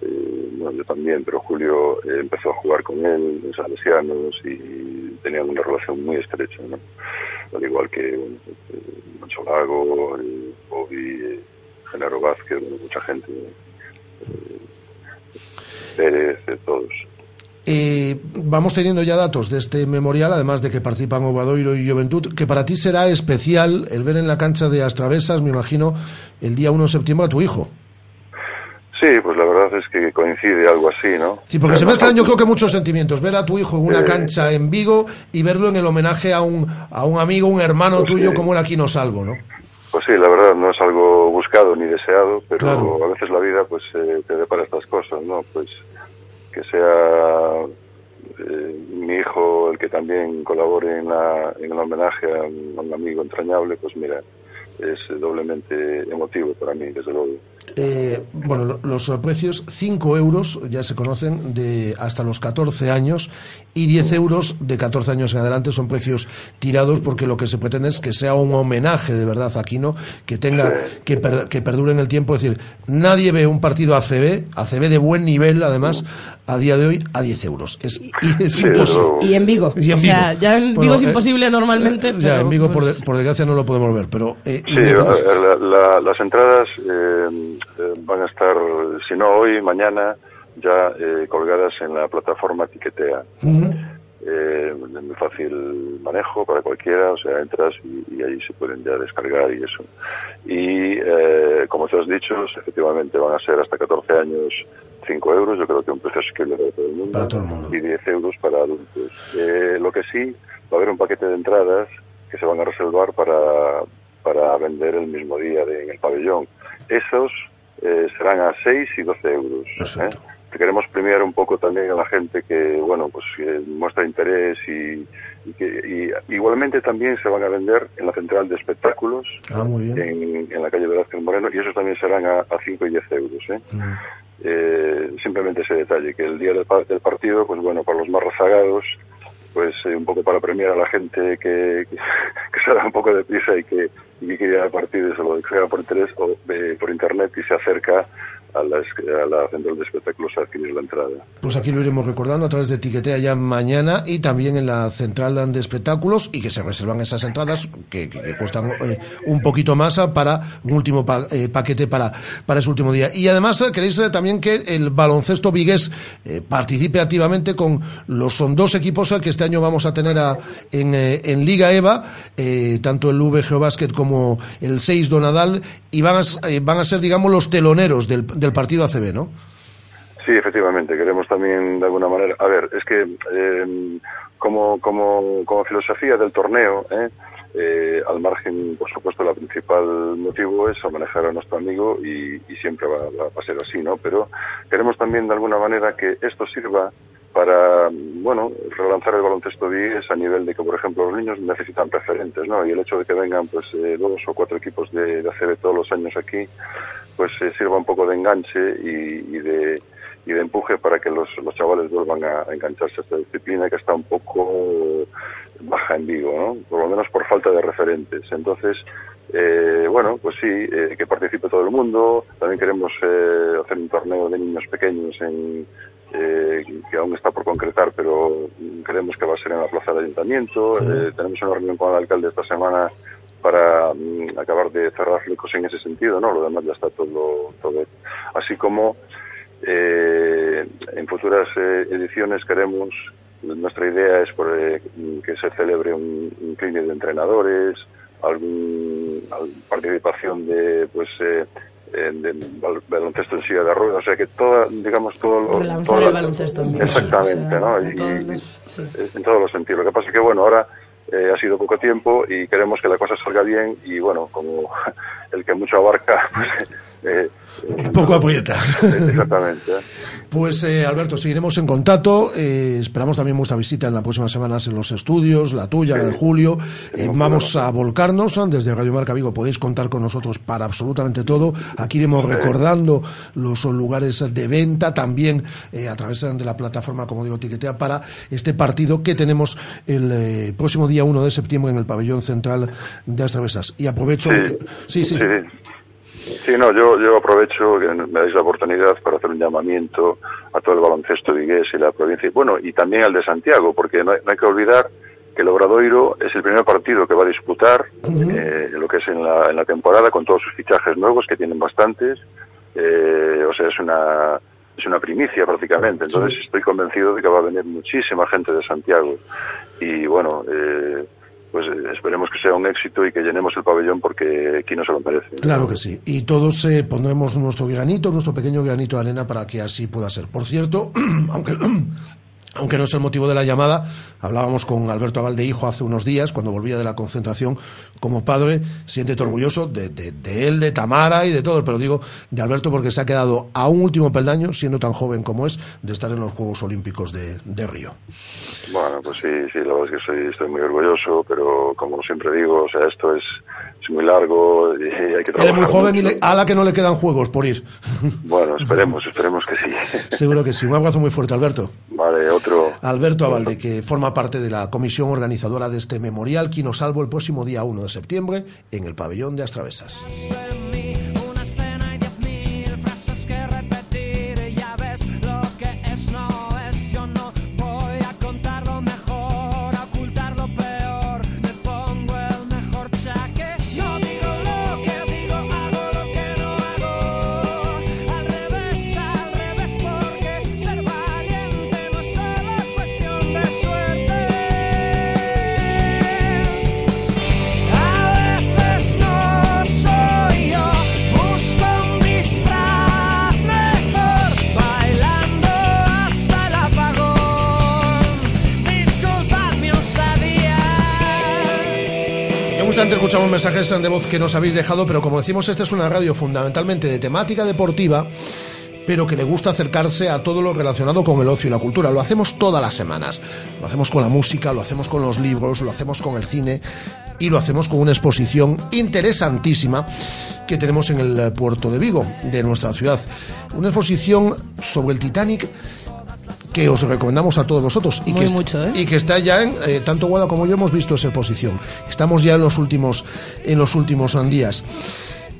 eh, yo también, pero Julio eh, empezó a jugar con él en Salesianos y tenían una relación muy estrecha, ¿no? Al igual que bueno, Mancho Lago, eh, Bobby, eh, Genaro Vázquez, bueno, mucha gente, Pérez, todos. Eh, vamos teniendo ya datos de este memorial, además de que participan Obadoiro y Juventud, que para ti será especial el ver en la cancha de Astravesas, me imagino, el día 1 de septiembre a tu hijo. Sí, pues la verdad es que coincide algo así, ¿no? Sí, porque Pero se no- mezclan yo creo que muchos sentimientos. Ver a tu hijo en una Eh. cancha en Vigo y verlo en el homenaje a un, a un amigo, un hermano Pues tuyo sí. como era Quino Salvo, ¿no? Pues sí, la verdad no es algo buscado ni deseado, pero Claro. a veces la vida pues eh, te depara estas cosas, ¿no? Pues que sea eh, mi hijo el que también colabore en, la, en el homenaje a un, a un amigo entrañable, pues mira, es doblemente emotivo para mí, desde luego. Eh, bueno, lo- los precios, 5 euros, ya se conocen, de hasta los 14 años y 10 euros de 14 años en adelante son precios tirados porque lo que se pretende es que sea un homenaje de verdad a Aquino, que tenga, que, per- que perdure en el tiempo. Es decir, nadie ve un partido ACB, ACB de buen nivel además, a día de hoy a 10 euros. Es, es imposible. Y en Vigo. Y en o sea, ya en Vigo Bueno, es eh, imposible normalmente. Ya, pero, en Vigo por, pues, de- por desgracia no lo podemos ver, pero... eh, Sí, la- la- las entradas eh, eh, van a estar, si no hoy, mañana, ya eh, colgadas en la plataforma Tiquetea. Ujú. Eh, de muy fácil manejo para cualquiera, o sea, entras y, y ahí se pueden ya descargar y eso. Y eh, como te has dicho, efectivamente van a ser hasta 14 años 5 euros, yo creo que un precio asequible para todo el mundo, Para todo el mundo. y 10 euros para adultos. Eh, lo que sí, va a haber un paquete de entradas que se van a reservar para, para vender el mismo día de- en el pabellón. Esos eh, serán a 6 y 12 euros. ¿eh? Queremos premiar un poco también a la gente que, bueno, pues que muestra interés y, y que y igualmente también se van a vender en la central de espectáculos Ah, muy bien. en, en la calle Velázquez Moreno y esos también serán a, a 5 y 10 euros. ¿eh? Eh, simplemente ese detalle, que el día del, del partido, pues bueno, para los más rezagados, pues eh, un poco para premiar a la gente que, que, que se da un poco de prisa y que, y que quiere ir al partido se lo descarga por interés o eh, por internet y se acerca a la, central de espectáculos a adquirir la entrada. Pues aquí lo iremos recordando a través de Etiquetea ya mañana y también en la central de espectáculos y que se reservan esas entradas que, cuestan eh, un poquito más para un último eh, paquete para, para ese último día. Y además queréis eh, también que el baloncesto vigués participe activamente con los son dos equipos que este año vamos a tener a- en, en Liga EVA, tanto el VGO Basket como el 6 Donadal y van a, van a ser digamos los teloneros del partido ACB, ¿no? Sí, efectivamente, queremos también de alguna manera. A ver, es que eh, como, como, como filosofía del torneo, ¿eh? Eh, al margen, por supuesto, el principal motivo es manejar a nuestro amigo y, siempre va, va a ser así, ¿no? Pero queremos también de alguna manera que esto sirva para, bueno, relanzar el baloncesto vigués a nivel de que, por ejemplo, los niños necesitan referentes, ¿no? Y el hecho de que vengan, pues, eh, dos o cuatro equipos de, de ACB todos los años aquí, pues eh, sirva un poco de enganche y, y de y de empuje para que los, los chavales vuelvan a, engancharse a esta disciplina que está un poco baja en Vigo, ¿no? Por lo menos por falta de referentes. Entonces, eh, bueno, pues sí, eh, que participe todo el mundo. También queremos eh, hacer un torneo de niños pequeños en, eh, que aún está por concretar, pero creemos que va a ser en la plaza del ayuntamiento. Eh, tenemos una reunión con el alcalde esta semana para mm, acabar de cerrar flecos en ese sentido, ¿no? Lo demás ya está todo, todo. Así como eh, en futuras eh, ediciones queremos, nuestra idea es por, eh, que se celebre un, un de entrenadores, algún, al- participación de, pues, eh, eh, de bal- baloncesto en silla de ruedas, o sea que toda, digamos, todo lo... Relanzar el baloncesto. Exactamente, O sea, ¿no? en Y- todos y- los- sí. en todos los sentidos. Lo que pasa es que, bueno, ahora eh, ha sido poco tiempo y queremos que la cosa salga bien y, bueno, como el que mucho abarca, pues, eh, Poco aprieta. Exactamente. ¿eh? Pues eh, Alberto, seguiremos en contacto. eh, esperamos también vuestra visita en las próximas semanas en los estudios, la tuya, la de Julio. Eh, vamos a volcarnos desde Radio Marca Vigo. Podéis contar con nosotros para absolutamente todo. Aquí iremos recordando los lugares de venta también a través de la plataforma, como digo, Tiquetea para este partido que tenemos el próximo día 1 de septiembre en el pabellón central de Astravesas. Y aprovecho. Sí, sí. sí. Sí, no, yo, yo aprovecho que me dais la oportunidad para hacer un llamamiento a todo el baloncesto vigués y la provincia, y bueno, y también al de Santiago, porque no hay, no hay que olvidar que el Obradoiro es el primer partido que va a disputar eh, lo que es en la, en la temporada con todos sus fichajes nuevos, que tienen bastantes, eh, o sea, es una, es una primicia prácticamente, entonces estoy convencido de que va a venir muchísima gente de Santiago. Y bueno, eh, pues eh, esperemos que sea un éxito y que llenemos el pabellón porque aquí no se lo merece. Claro que sí. Y todos eh, pondremos nuestro granito, nuestro pequeño granito de arena para que así pueda ser. Por cierto, aunque, aunque no es el motivo de la llamada, hablábamos con Alberto Aval de Hijo hace unos días, cuando volvía de la concentración como padre, siéntete orgulloso de, de, de él, de Tamara y de todo, pero digo de Alberto porque se ha quedado a un último peldaño, siendo tan joven como es, de estar en los Juegos Olímpicos de, de Río. Bueno, pues sí, sí, la verdad es que soy, estoy muy orgulloso, pero como siempre digo, o sea, esto es, es muy largo y hay que trabajar es muy joven y mucho. le- a la que no le quedan juegos por ir. Bueno, esperemos, esperemos que sí. Seguro que sí. Un abrazo muy fuerte, Alberto. Vale, otro. Alberto Avalde, que forma parte de la comisión organizadora de este memorial Quino Salvo el próximo día 1 de septiembre en el pabellón de Astravesas. Escuchamos mensajes de voz que nos habéis dejado, pero como decimos, esta es una radio fundamentalmente de temática deportiva pero que le gusta acercarse a todo lo relacionado con el ocio y la cultura. Lo hacemos todas las semanas. Lo hacemos con la música, lo hacemos con los libros, lo hacemos con el cine y lo hacemos con una exposición interesantísima que tenemos en el puerto de Vigo, de nuestra ciudad. Una exposición sobre el Titanic que os recomendamos a todos vosotros y, Muy que, est- mucho, ¿eh? y que está ya en eh, tanto Guada como yo hemos visto esa exposición. Estamos ya en los últimos en los últimos días.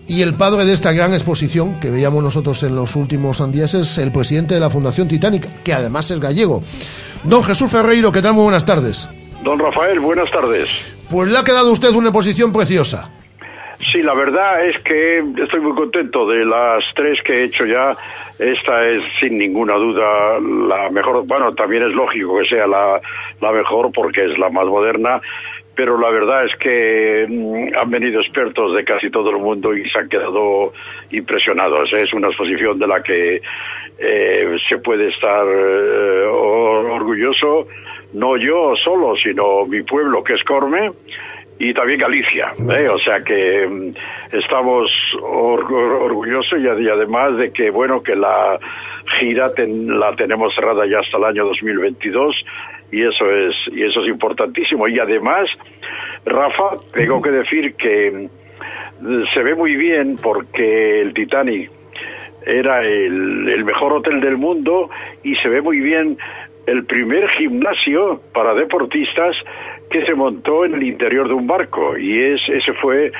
Y el padre de esta gran exposición que veíamos nosotros en los últimos días es el presidente de la Fundación Titanic, que además es gallego. Don Jesús Ferreiro, ¿qué tal? Muy buenas tardes. Don Rafael, buenas tardes. Pues le ha quedado a usted una exposición preciosa. Sí, la verdad es que estoy muy contento de las tres que he hecho ya. Esta es sin ninguna duda la mejor. Bueno, también es lógico que sea la, la mejor porque es la más moderna. Pero la verdad es que mm, han venido expertos de casi todo el mundo y se han quedado impresionados. Es una exposición de la que eh, se puede estar eh, or- orgulloso, no yo solo, sino mi pueblo que es Corme y también Galicia. ¿eh? O sea que mm, estamos or- or- orgullosos y, ad- y además de que, bueno, que la gira ten- la tenemos cerrada ya hasta el año 2022 y eso es y eso es importantísimo. Y además, Rafa, tengo que decir que mm, se ve muy bien porque el Titanic era el mejor hotel del mundo y se ve muy bien el primer gimnasio para deportistas que se montó en el interior de un barco y es ese fue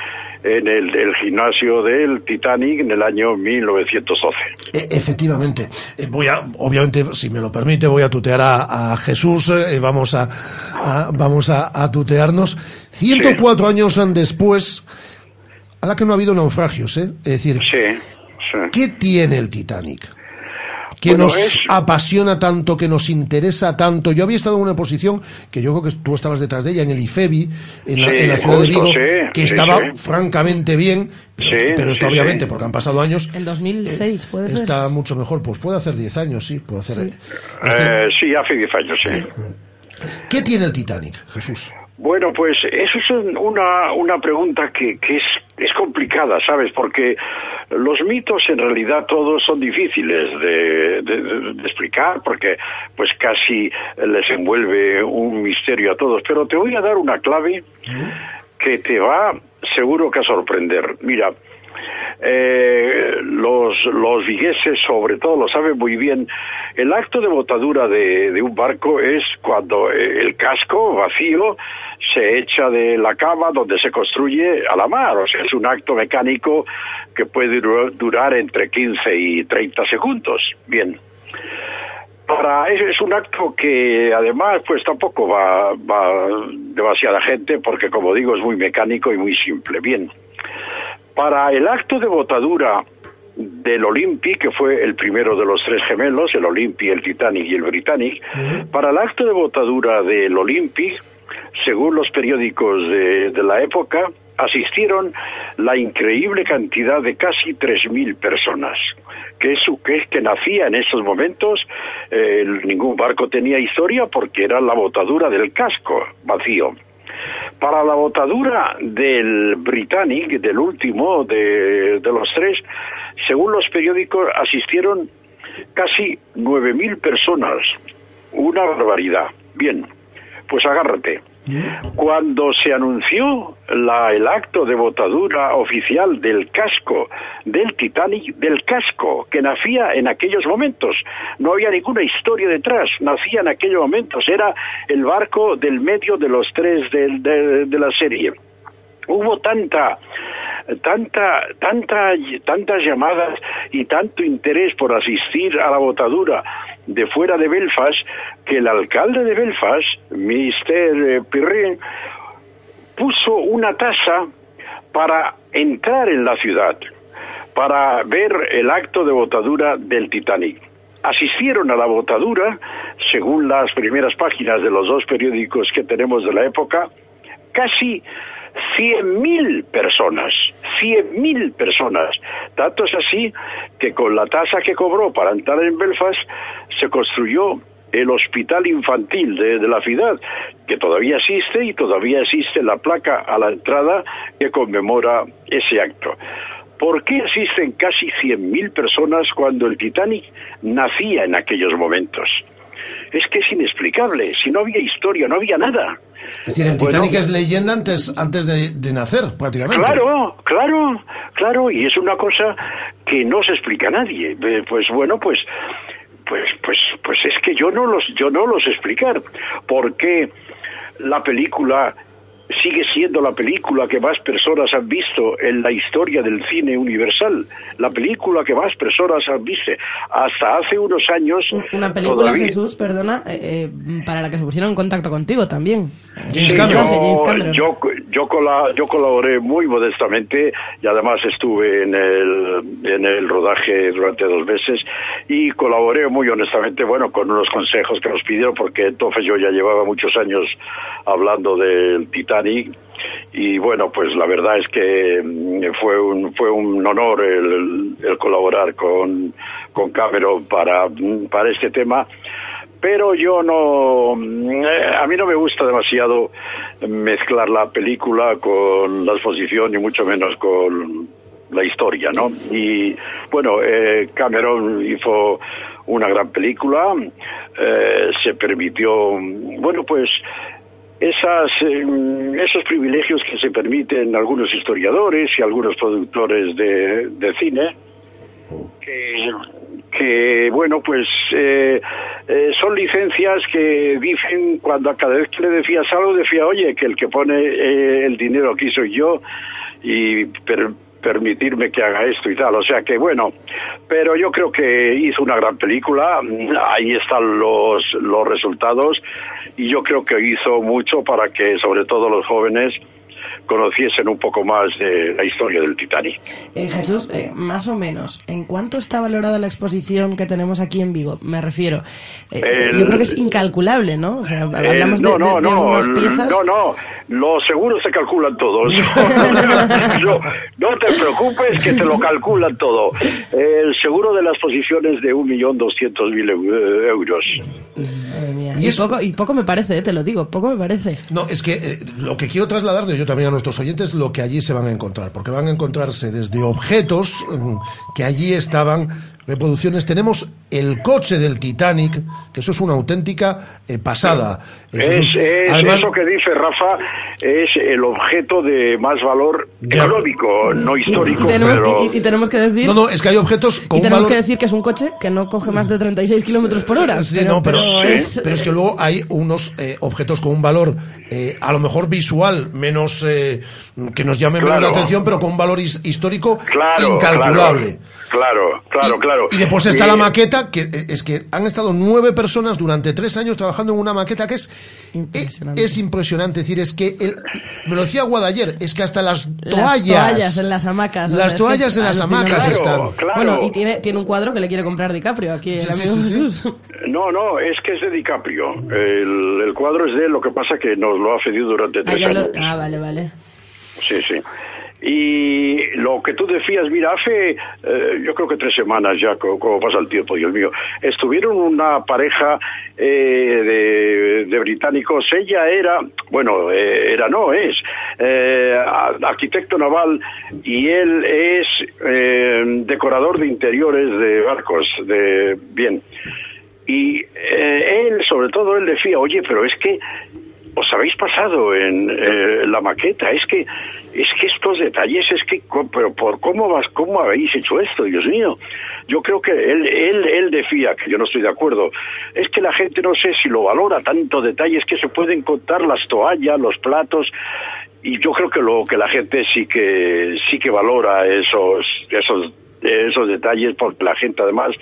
en el, el gimnasio del Titanic en el año 1912. E- efectivamente. Eh, voy a, obviamente, si me lo permite, voy a tutear a, a Jesús. eh, vamos a, a- vamos a, a tutearnos. 104 años después, a la que no ha habido naufragios, ¿eh? Es decir, ¿qué tiene el Titanic? Que Bueno, nos es- apasiona tanto, que nos interesa tanto. Yo había estado en una posición que yo creo que tú estabas detrás de ella, en el IFEBI, en la, Sí, en la ciudad de Vigo, sí, que estaba sí. francamente bien, pero, Sí, pero esto sí, obviamente, sí. porque han pasado años, En 2006, puede ser. está mucho mejor. Pues puede hacer 10 años, sí, puede hacer. Sí. Eh, sí, hace 10 años, sí. ¿Qué tiene el Titanic, Jesús? Bueno, pues eso es un- una, una pregunta que, que es, es complicada, ¿sabes? Porque los mitos en realidad todos son difíciles de- de explicar porque pues casi les envuelve un misterio a todos. Pero te voy a dar una clave que te va seguro que a sorprender. Mira, eh, los, los vigueses sobre todo lo saben muy bien. El acto de botadura de, un barco es cuando eh, el casco vacío se echa de la cama donde se construye a la mar. O sea, es un acto mecánico que puede dur- durar entre 15 y 30 segundos. Bien. Para, es, es un acto que además pues tampoco va, va demasiada gente porque como digo es muy mecánico y muy simple. Bien. Para el acto de botadura del Olympic, que fue el primero de los tres gemelos, el Olympic, el Titanic y el Britannic, para el acto de botadura del Olympic, según los periódicos de, de la época, asistieron la increíble cantidad de casi 3.000 personas, que es, que es que nacía en estos momentos, eh, ningún barco tenía historia porque era la botadura del casco vacío. Para la botadura del Britannic, del último de, de los tres, según los periódicos asistieron casi 9.000 personas. Una barbaridad. Bien, pues agárrate. Cuando se anunció el acto de botadura oficial del casco del Titanic, del casco que nacía en aquellos momentos, no había ninguna historia detrás, nacía en aquellos momentos, era el barco del medio de los tres de la serie. Hubo tanta tanta, tanta, tantas llamadas y tanto interés por asistir a la botadura de fuera de Belfast que el alcalde de Belfast, Mr. Pirrin, puso una tasa para entrar en la ciudad, para ver el acto de botadura del Titanic. Asistieron a la botadura, según las primeras páginas de los dos periódicos que tenemos de la época, casi 100.000 personas, 100.000 personas. Tanto es así que con la tasa que cobró para entrar en Belfast se construyó el hospital infantil de, de la ciudad, que todavía existe y todavía existe la placa a la entrada que conmemora ese acto. ¿por qué asisten casi 100.000 personas cuando el Titanic nacía en aquellos momentos? Es que es inexplicable, si no había historia, no había nada. Es decir, el Bueno, Titanic es leyenda antes, antes de, de nacer, prácticamente. Claro, claro, claro, y es una cosa que no se explica a nadie. Pues bueno, pues, pues, pues, pues es que yo no los, yo no los explicar. ¿Por qué la película sigue siendo la película que más personas han visto en la historia del cine universal? La película que más personas han visto. Hasta hace unos años. Una película, todavía- Jesús, perdona, eh, eh, para la que se pusieron en contacto contigo también. Sí, Cameron. yo, yo, yo, cola- yo colaboré muy modestamente y además estuve en el, en el rodaje durante dos meses y colaboré muy honestamente, bueno, con unos consejos que nos pidieron porque entonces yo ya llevaba muchos años hablando del Y bueno, pues la verdad es que mm, fue un, fue un honor el, el colaborar con, con Cameron para, mm, para este tema pero yo no eh, a mí no me gusta demasiado mezclar la película con la exposición y mucho menos con la historia, ¿no? Y bueno, eh, Cameron hizo una gran película, eh, se permitió, bueno, pues esas, eh, esos privilegios que se permiten algunos historiadores y algunos productores de, cine, que, bueno, pues eh, eh, son licencias que dicen cuando a cada vez que le decías algo decía, oye, que el que pone eh, el dinero aquí soy yo y per- permitirme que haga esto y tal. O sea que bueno, pero yo creo que hizo una gran película, ahí están los, los resultados y yo creo que hizo mucho para que sobre todo los jóvenes conociesen un poco más de la historia del Titanic. Eh, Jesús, eh, más o menos, ¿en cuánto está valorada la exposición que tenemos aquí en Vigo? Me refiero. eh, El- Yo creo que es incalculable, ¿no? O sea, hablamos de, no, no, de- de no, unas piezas. no, no, los seguros se calculan todos. no, no te preocupes que te lo calculan todo. El seguro de la exposición es de 1.200.000 eu- euros. Madre mía. Y, poco, y poco me parece, eh, te lo digo, poco me parece. No, es que eh, lo que quiero trasladarle yo también a nuestros oyentes lo que allí se van a encontrar, porque van a encontrarse desde objetos mm, que allí estaban, reproducciones. Tenemos el coche del Titanic, que eso es una auténtica eh, pasada. Eh, Es, es Además, eso que dice Rafa, es el objeto de más valor económico, no histórico, Y tenemos, pero... y- y tenemos que decir. No, no, es que hay objetos con y un tenemos valor... que decir que es un coche que no coge más de 36 kilómetros por hora. Sí, no, pero, es, pero es que luego hay unos eh, objetos con un valor eh, a lo mejor visual menos eh, que nos llame menos la atención, pero con un valor his- histórico Claro, incalculable. Claro, claro, claro. Y después está la Y- maqueta, que eh, es que han estado nueve personas durante tres años trabajando en una maqueta que es impresionante. Es, impresionante. Es decir, es que, el- me lo decía Guada ayer, es que hasta las Las toallas. toallas en las hamacas. Las sea, es que toallas en las hamacas están. Bueno, y tiene, tiene un cuadro que le quiere comprar DiCaprio aquí, el Sí, amigo sí, sí. Jesús. No, no, es que es de DiCaprio. El, el cuadro es de él, lo que pasa que nos lo ha cedido durante Ah, tres ya lo- años. ah, vale, vale. Sí, sí. Y lo que tú decías, mira, hace eh, yo creo que tres semanas ya, co- como, pasa el tiempo, Dios mío, estuvieron una pareja eh, de, británicos. Ella era, bueno, eh, era no, es eh, arquitecto naval y él es decorador de interiores de barcos. De bien. Y él, sobre todo, él decía, oye, pero es que os habéis pasado en eh, la maqueta. Es que, es que estos detalles, es que, pero por cómo vas, cómo habéis hecho esto, Dios mío. Yo creo que él, él, él decía que yo no estoy de acuerdo. Es que la gente no sé si lo valora tanto detalles que se pueden contar las toallas, los platos. Y yo creo que lo que la gente sí que sí que valora esos esos esos detalles porque la gente además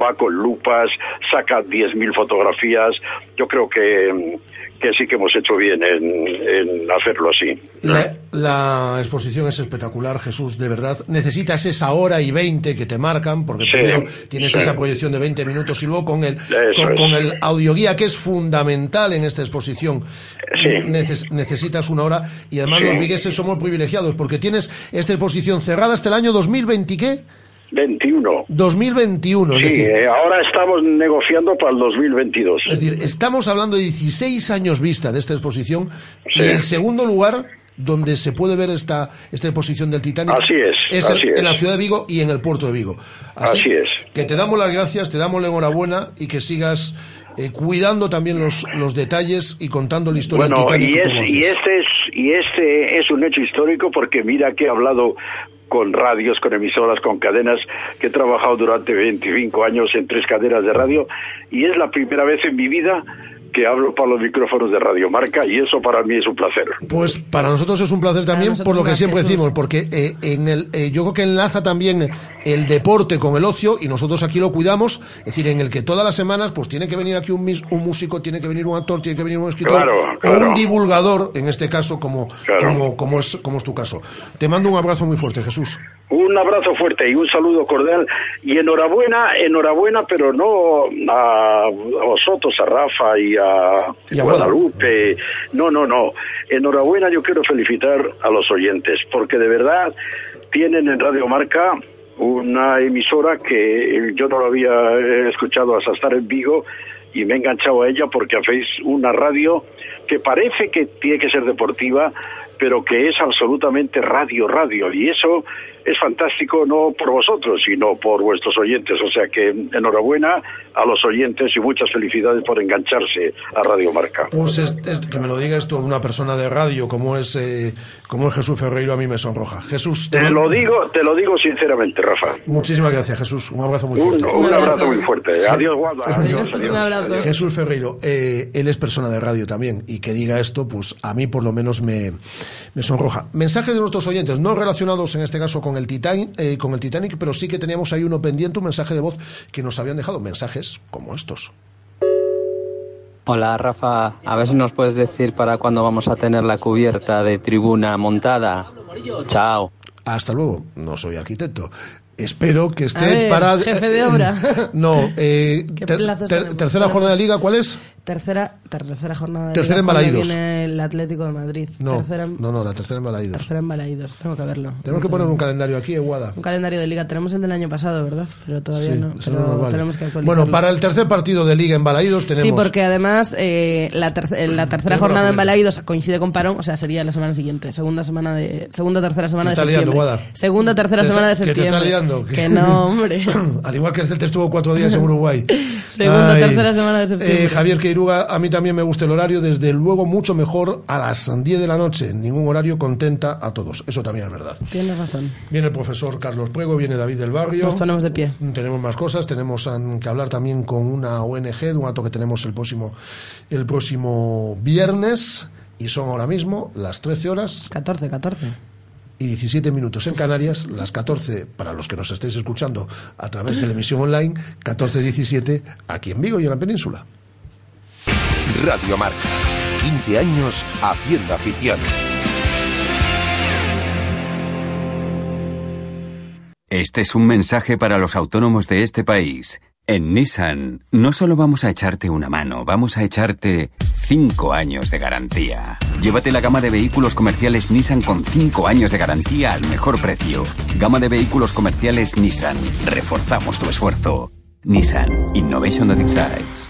va con lupas, saca 10.000 fotografías. Yo creo que, que sí que hemos hecho bien en, en hacerlo así. La, la exposición es espectacular, Jesús, de verdad. Necesitas esa hora y veinte que te marcan, porque Sí, primero tienes sí. esa proyección de 20 minutos y luego con el, con, con el audioguía, que es fundamental en esta exposición. Neces- necesitas una hora y además los vigueses somos privilegiados porque tienes esta exposición cerrada hasta el año 2020, ¿qué? 21. 2021, es Sí, decir, eh, ahora estamos negociando para el 2022. es decir, estamos hablando de 16 años vista de esta exposición y en segundo lugar donde se puede ver esta, esta exposición del Titanic. Así es, en- así en es. la ciudad de Vigo y en el puerto de Vigo. Así es. Que te damos las gracias, te damos la enhorabuena y que sigas eh, cuidando también los, los detalles y contando la historia Bueno, del Titanic. y, es, y este es y este es un hecho histórico porque mira que he hablado con radios, con emisoras, con cadenas, que he trabajado durante 25 años en tres cadenas de radio y es la primera vez en mi vida que hablo para los micrófonos de Radio Marca y eso para mí es un placer. Pues para nosotros es un placer también por lo que siempre Jesús. decimos, porque eh, en el, eh, yo creo que enlaza también el deporte con el ocio y nosotros aquí lo cuidamos, es decir, en el que todas las semanas pues tiene que venir aquí un, mis- un músico, tiene que venir un actor, tiene que venir un escritor Claro, o claro. un divulgador, en este caso como, Claro. como, como, es, como es tu caso. Te mando un abrazo muy fuerte, Jesús. Un abrazo fuerte y un saludo cordial y enhorabuena, enhorabuena, pero no a, vosotros, a Rafa y a, Y a Guadalupe. No, no, no. Enhorabuena, yo quiero felicitar a los oyentes, porque de verdad tienen en Radio Marca una emisora que yo no lo había escuchado hasta estar en Vigo y me he enganchado a ella porque hacéis una radio que parece que tiene que ser deportiva, pero que es absolutamente radio, radio. Y eso es fantástico no por vosotros, sino por vuestros oyentes. O sea que enhorabuena a los oyentes y muchas felicidades por engancharse a Radio Marca. Pues es, es- que me lo diga esto una persona de radio como es, eh, como es Jesús Ferreiro, a mí me sonroja. Jesús, Te mando- lo digo, te lo digo sinceramente, Rafa. Muchísimas gracias, Jesús. Un abrazo muy Un, fuerte. un abrazo muy fuerte. Adiós, Guada. Adiós, Un adiós. abrazo. Jesús Ferreiro, eh, él es persona de radio también, y que diga esto, pues a mí por lo menos me, me sonroja. Mensajes de nuestros oyentes, no relacionados en este caso con el, Titanic, eh, con el Titanic, pero sí que teníamos ahí uno pendiente, un mensaje de voz que nos habían dejado, mensajes como estos. Hola Rafa, a ver si nos puedes decir para cuándo vamos a tener la cubierta de tribuna montada. Chao. Hasta luego, no soy arquitecto. Espero que A esté ver, para... jefe de obra. no, eh, tercera jornada de liga, ¿cuál es? Tercera, tercera jornada de Tercera Liga, en Balaídos. viene el Atlético de Madrid. No, Tercera, en- no, no, la tercera en Balaídos. tercera en Balaídos, tengo que verlo. Tenemos que poner un calendario aquí, Eguada. Un calendario de liga. Tenemos el del año pasado, ¿verdad? Pero todavía Sí, no. Pero tenemos que actualizarlo. Bueno, para el tercer partido de Liga en Balaídos tenemos... Sí, porque además eh, la, terc- la tercera jornada en Balaídos coincide con parón, o sea, sería la semana siguiente, segunda semana de segunda tercera semana de está liando, septiembre. Guada. segunda tercera Te semana de está- que te septiembre. está liando, que- no, hombre. Al igual que el Celta estuvo cuatro días en Uruguay. Segunda, tercera semana de septiembre. Eh, Javier A mí también me gusta el horario, desde luego mucho mejor a las 10 de la noche. Ningún horario contenta a todos. Eso también es verdad. Tienes razón. Viene el profesor Carlos Puego, viene David del Barrio. Nos ponemos de pie. Tenemos más cosas, tenemos an- que hablar también con una ONG, de un acto que tenemos el próximo, el próximo viernes. Y son ahora mismo las 13 horas 14, 14. y 17 minutos en Canarias, las 14 para los que nos estéis escuchando a través de la emisión online, 14-17 aquí en Vigo y en la península. Radio Marca. 15 años haciendo afición. Este es un mensaje para los autónomos de este país. En Nissan, no solo vamos a echarte una mano, vamos a echarte 5 años de garantía. Llévate la gama de vehículos comerciales Nissan con 5 años de garantía al mejor precio. Gama de vehículos comerciales Nissan. Reforzamos tu esfuerzo. Nissan Innovation that excites.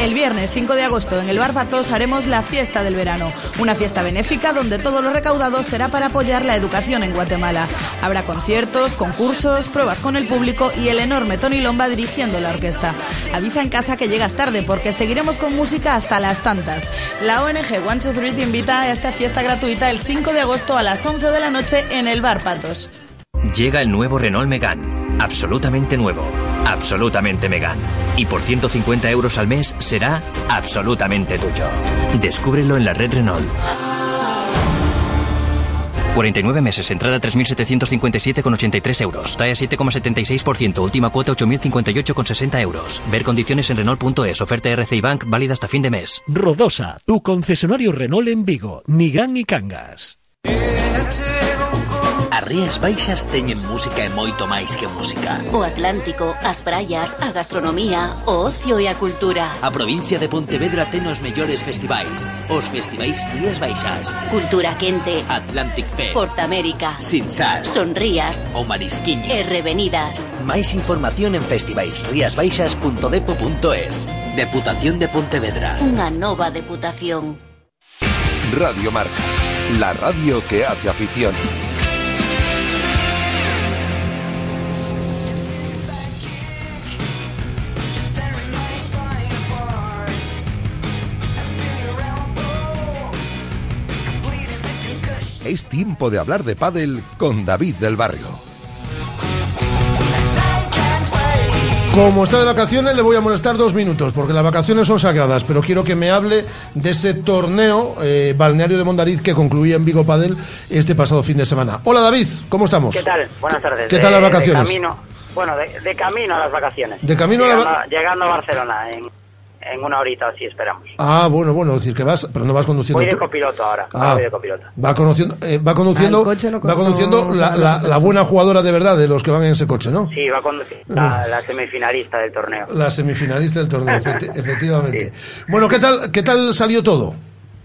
El viernes 5 de agosto en el Bar Patos haremos la fiesta del verano, una fiesta benéfica donde todo lo recaudado será para apoyar la educación en Guatemala. Habrá conciertos, concursos, pruebas con el público y el enorme Tony Lomba dirigiendo la orquesta. Avisa en casa que llegas tarde porque seguiremos con música hasta las tantas. La ONG One Two Three te invita a esta fiesta gratuita el 5 de agosto a las 11 de la noche en el Bar Patos. Llega el nuevo Renault Megane. Absolutamente nuevo. Absolutamente Megane. Y por 150 euros al mes será absolutamente tuyo. Descúbrelo en la red Renault. 49 meses, entrada 3.757,83 euros. TAE 7,76%, última cuota 8.058,60 euros. Ver condiciones en Renault.es, oferta RCI Bank válida hasta fin de mes. Rodosa, tu concesionario Renault en Vigo, Nigán y Cangas. As Rías Baixas teñen música e moito máis que música. O Atlántico, as praias, a gastronomía, o ocio e a cultura. A provincia de Pontevedra ten os mellores festivais. Os festivais Rías Baixas. Cultura Quente. Atlantic Fest. Portamérica. Sinsas. Sonrías. O Marisquiño. E Revenidas. Máis información en festivaisriasbaixas.depo.es. Deputación de Pontevedra. Unha nova deputación. Radio Marca. La radio que hace afición. Es tiempo de hablar de pádel con David del Barrio. Como está de vacaciones, le voy a molestar dos minutos, porque las vacaciones son sagradas, pero quiero que me hable de ese torneo eh, balneario de Mondariz que concluía en Vigo Padel este pasado fin de semana. Hola David, ¿cómo estamos? ¿Qué tal? Buenas tardes. ¿Qué tal las vacaciones? De camino, bueno, de, de camino a las vacaciones. De camino a la llegando a Barcelona en, en una horita así esperamos. Ah, bueno, bueno, es decir que vas, pero no vas conduciendo. Voy de copiloto ahora. Ah. ahora voy de copiloto. Va conociendo, eh, va conduciendo, no va con- conduciendo no la, la- la buena jugadora de verdad de los que van en ese coche, ¿no? Sí, va a conducir la, la semifinalista del torneo. La semifinalista del torneo, efecti- efectivamente. Bueno, ¿qué tal, qué tal salió todo?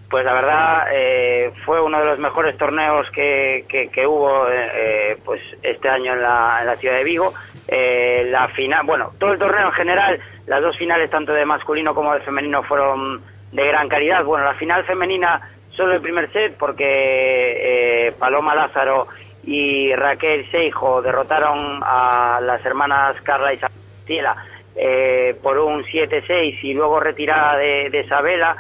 Pues la verdad eh, fue uno de los mejores torneos que, que, que hubo eh, eh, pues este año en la, en la ciudad de Vigo. Eh, la final, bueno, todo el torneo en general, las dos finales tanto de masculino como de femenino fueron de gran calidad. Bueno, la final femenina solo el primer set porque eh, Paloma Lázaro y Raquel Seijo derrotaron a las hermanas Carla y Sastiela eh, por un 7-6 y luego retirada de, de Isabela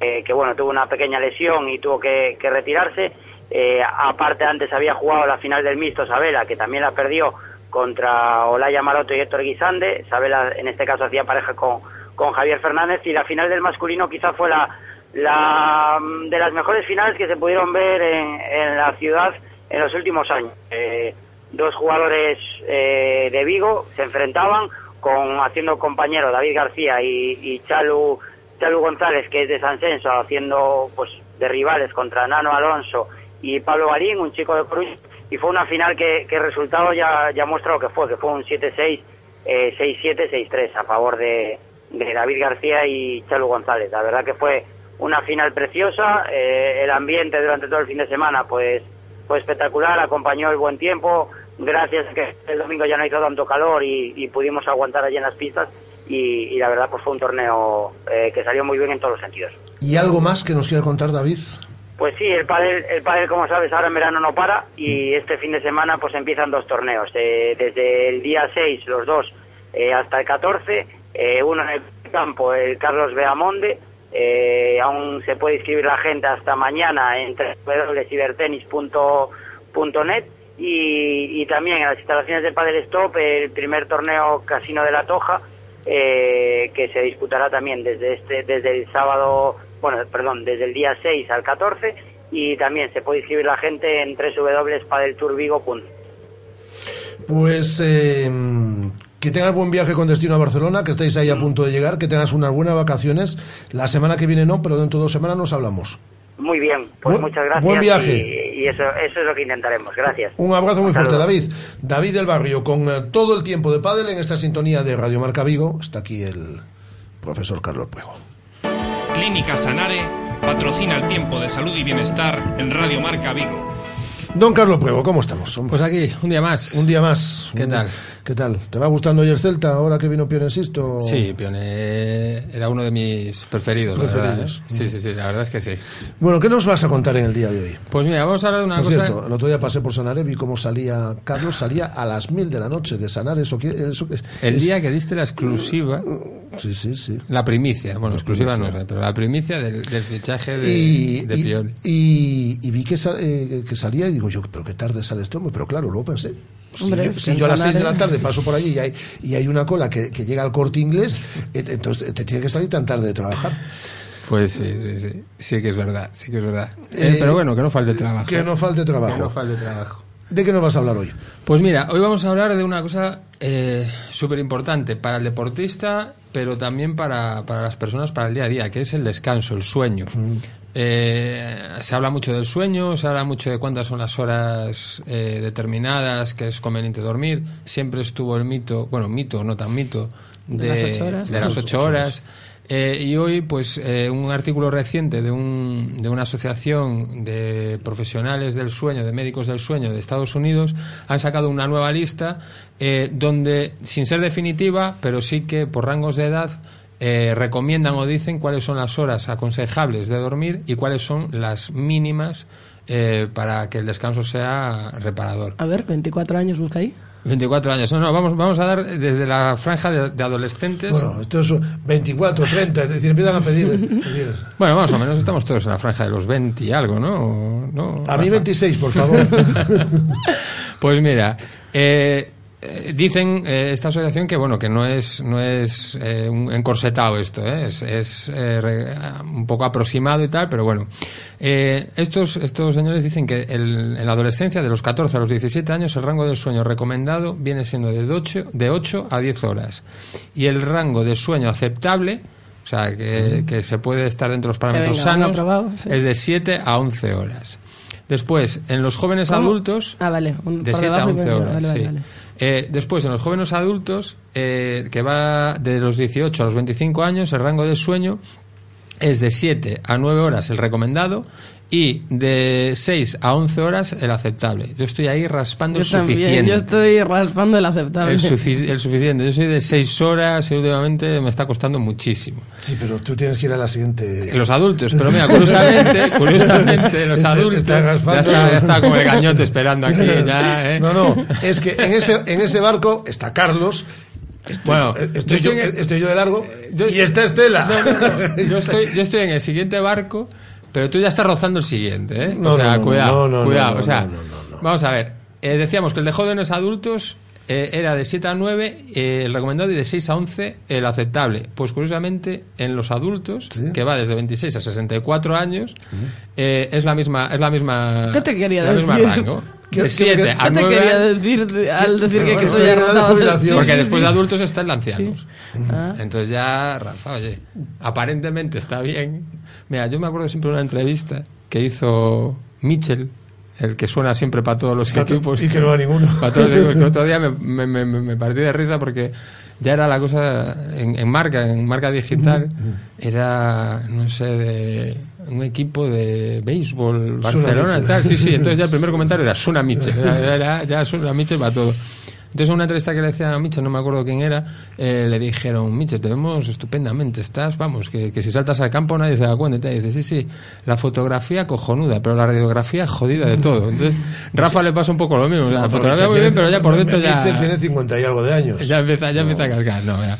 eh, que bueno, tuvo una pequeña lesión y tuvo que, que retirarse. Eh, aparte, antes había jugado la final del mixto Sabela, que también la perdió contra Olaya Maroto y Héctor Guisande. Sabela, en este caso, hacía pareja con, con Javier Fernández. Y la final del masculino quizá fue la, la de las mejores finales que se pudieron ver en, en la ciudad en los últimos años. Eh, dos jugadores eh, de Vigo se enfrentaban con haciendo compañero David García y, y Chalu Chalu González, que es de San Censo, haciendo pues de rivales contra Nano Alonso y Pablo Barín, un chico de Cruz, y fue una final que, que el resultado ya, muestra lo que fue, que fue un 7-6, eh, 6-7, 6-3 a favor de, de David García y Chalu González. La verdad que fue una final preciosa, eh, el ambiente durante todo el fin de semana pues fue espectacular, acompañó el buen tiempo, gracias a que el domingo ya no hizo tanto calor y, pudimos aguantar allí en las pistas y, la verdad pues fue un torneo eh, que salió muy bien en todos los sentidos. ¿Y algo más que nos quiera contar David? Pues sí, el pádel, el pádel, como sabes, ahora en verano no para y este fin de semana pues empiezan dos torneos. Eh, desde el día 6, los dos, eh, hasta el 14, eh, uno en el campo, el Carlos Beamonde. Eh, aún se puede inscribir la gente hasta mañana en www.cibertenis.net y, y también en las instalaciones de Padel Stop el primer torneo Casino de la Toja que se disputará también desde este desde el sábado bueno perdón desde el día 6 al 14 y también se puede inscribir la gente en www.padeltourvigo.net Pues eh, que tengas buen viaje con destino a Barcelona, que estáis ahí a punto de llegar, que tengas unas buenas vacaciones. La semana que viene no, pero dentro de dos semanas nos hablamos. Muy bien, pues muchas gracias. buen viaje. Y, y eso, eso es lo que intentaremos. Gracias. Un abrazo muy fuerte. David. David del Barrio, con eh, todo el tiempo de pádel en esta sintonía de Radio Marca Vigo. Está aquí el profesor Carlos Puego. Clínica Sanare patrocina el tiempo de salud y bienestar en Radio Marca Vigo. Don Carlos Puego, ¿cómo estamos? Pues aquí, un día más. Un día más. ¿Qué Un- tal? ¿Qué tal? ¿Te va gustando hoy el Celta ahora que vino Pione Sisto? Sí, Pione era uno de mis preferidos, la verdad, Preferidos. ¿eh? Sí, sí, sí, la verdad es que sí. Bueno, ¿qué nos vas a contar en el día de hoy? Pues mira, vamos a hablar de una Por cosa... cierto, el otro día pasé por Sanare, vi cómo salía Carlos, salía a las mil de la noche de Sanare. Eso, que- eso, que- El es- día que diste la exclusiva... Sí, sí, sí. La primicia, bueno, La exclusiva primicia. no pero la primicia del, del fichaje de, y, de y- Pioli. y- y vi que, eh, que salía y digo yo, pero qué tarde sale este hombre. Pero claro, luego pensé. Si Hombre, yo, si a las seis de Sanare. la tarde paso por allí y hay, y hay una cola que, que llega al corte inglés, eh, entonces te tiene que salir tan tarde de trabajar. Pues sí, sí, sí, sí que es verdad, sí que es verdad. Eh, Eh, pero bueno, que no falte trabajo. Que no falte trabajo. Que no falte trabajo. ¿De qué nos vas a hablar hoy? Pues mira, hoy vamos a hablar de una cosa eh, súper importante para el deportista, pero también para, para las personas para el día a día, que es el descanso, el sueño. eh, se habla mucho del sueño, se habla mucho de cuántas son las horas eh, determinadas que es conveniente dormir. Siempre estuvo el mito, bueno, mito, no tan mito, De las ocho horas. de las ocho horas. Eh, y hoy, pues, eh, un artículo reciente de, un, de una asociación de profesionales del sueño, de médicos del sueño de Estados Unidos, han sacado una nueva lista eh, donde, sin ser definitiva, pero sí que por rangos de edad, eh, recomiendan o dicen cuáles son las horas aconsejables de dormir y cuáles son las mínimas para que el descanso sea reparador. A ver, 24 años busca ahí. 24 años. No, no, vamos, vamos a dar desde la franja de, de adolescentes. Bueno, esto es 24, 30, es decir, empiezan a pedir. pedir. Bueno, más o menos estamos todos en la franja de los 20 y algo, ¿no? ¿O no? A mí 26, por favor. Pues mira, eh, eh, dicen eh, esta asociación que bueno que no es no es eh, un encorsetado esto, ¿eh? es, es eh, re- un poco aproximado y tal, pero bueno. Estos estos señores dicen que el- en la adolescencia de los 14 a los 17 años el rango del sueño recomendado viene siendo de 8 de 8 a 10 horas y el rango de sueño aceptable o sea, que, que se puede estar dentro de los parámetros venga, sanos, sí. es de 7 a 11 horas. Después, en los jóvenes ¿Cómo? adultos, Ah, vale. un- de por 7 a debajo y 11 por- horas. vale, vale, sí. Eh, después, en los jóvenes adultos, eh, que va de los 18 a los 25 años, el rango de sueño es de 7 a 9 horas el recomendado y de 6 a 11 horas el aceptable. Yo estoy ahí raspando Yo el también, suficiente. yo estoy raspando el aceptable. El, sufi- el suficiente. Yo soy de 6 horas y últimamente me está costando muchísimo. Sí, pero tú tienes que ir a la siguiente. Los adultos, pero mira, curiosamente, curiosamente los adultos está ya raspando. está, ya está como el gañote esperando aquí ya, ¿eh? No, no, es que en ese, en ese barco está Carlos. Estoy, Bueno, estoy, yo yo, estoy en- estoy yo de largo yo- y está Estela. No, no, no. Yo estoy, yo estoy en el siguiente barco, pero tú ya estás rozando el siguiente, ¿eh? No, o sea, no, no, cuidado, no, no, cuidado. no, o sea, no, no, vamos a ver. Eh, decíamos que el de jóvenes adultos eh, era de 7 a 9 eh, el recomendado y de 6 a 11 el aceptable. Pues curiosamente, en los adultos, que va desde 26 a 64 años, eh, es la misma es la misma ¿Qué te quería la decir? misma rango. ¿Qué- De qué- 7 qué- a ¿Qué te 9 quería decir de- al decir que, que Estoy de jubilación. porque Sí, sí, después sí. de adultos está el de ancianos. Ah. Entonces ya, Rafa, oye, aparentemente está bien. Mira, yo me acuerdo siempre de una entrevista que hizo Mitchell, el que suena siempre para todos los equipos. y que no va ninguno. Para todos los equipos, que el otro día me, me, me, partí de risa porque ya era la cosa en, en marca, en marca digital, era, no sé, de un equipo de béisbol, Barcelona, Mitchell. tal. Sí, sí, entonces ya el primer comentario era Suna Mitchell, era, era- ya Suna Mitchell para todo. Entonces, en una entrevista que le hacía a Mitchell, no me acuerdo quién era, eh, le dijeron, Mitchell, te vemos estupendamente, estás, vamos, que, que si saltas al campo nadie se da cuenta. Y. Y dice, sí, sí, la fotografía cojonuda, pero la radiografía jodida de todo. Entonces, Rafa le pasa un poco lo mismo. La fotografía muy bien, pero ya por dentro ya... Mitchell tiene 50 y algo de años. Ya empieza, ya empieza a cargar, no, ya.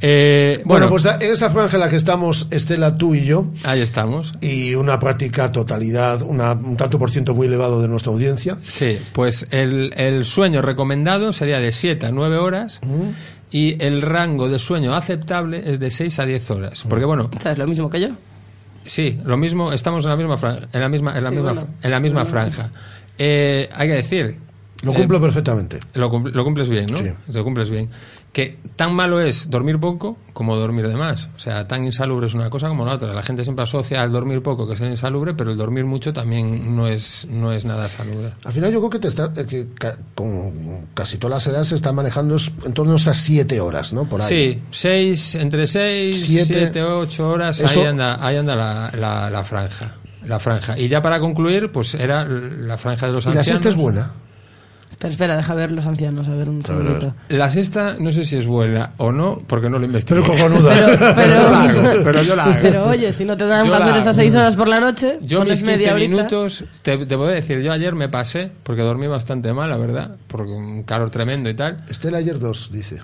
Eh, Bueno, bueno, pues en esa franja en la que estamos, Estela, tú y yo, ahí estamos. y una práctica totalidad, una, un tanto por ciento muy elevado de nuestra audiencia. Sí, pues el, el sueño recomendado sería de 7 a 9 horas y el rango de sueño aceptable es de 6 a 10 horas. Porque bueno, ¿Sabes lo mismo que yo? sí, lo mismo, estamos en la misma franja, en la misma, en la Sí, misma, bueno. en la misma Bueno. franja. Eh, hay que decir, Lo eh, cumplo perfectamente. lo, lo cumples bien, ¿no? Sí. Lo cumples bien. Que tan malo es dormir poco como dormir de más. O sea, tan insalubre es una cosa como la otra. La gente siempre asocia al dormir poco que es insalubre, pero el dormir mucho también no es, no es nada salubre. Al final yo creo que, te está, eh, que ca- con casi todas las edades se están manejando en torno a esas siete horas, ¿no? Por ahí. Sí, seis, entre seis, Siete. siete, ocho horas, Eso- ahí anda, ahí anda la, la, la franja. La franja. Y ya para concluir, pues era la franja de los Y la ancianos. siesta es buena. Espera, espera, deja ver los ancianos, a ver un segundito. La siesta no sé si es buena o no, porque no lo investigué. Pero cojonuda. Pero, pero, yo la hago, pero yo la hago. Pero oye, si no te dan Yo para la hacer esas seis horas por la noche, Yo pones mis 15 media horita. minutos, te, te voy a decir, yo ayer me pasé, porque dormí bastante mal, la verdad, porque un calor tremendo y tal. Estela ayer dos, dice.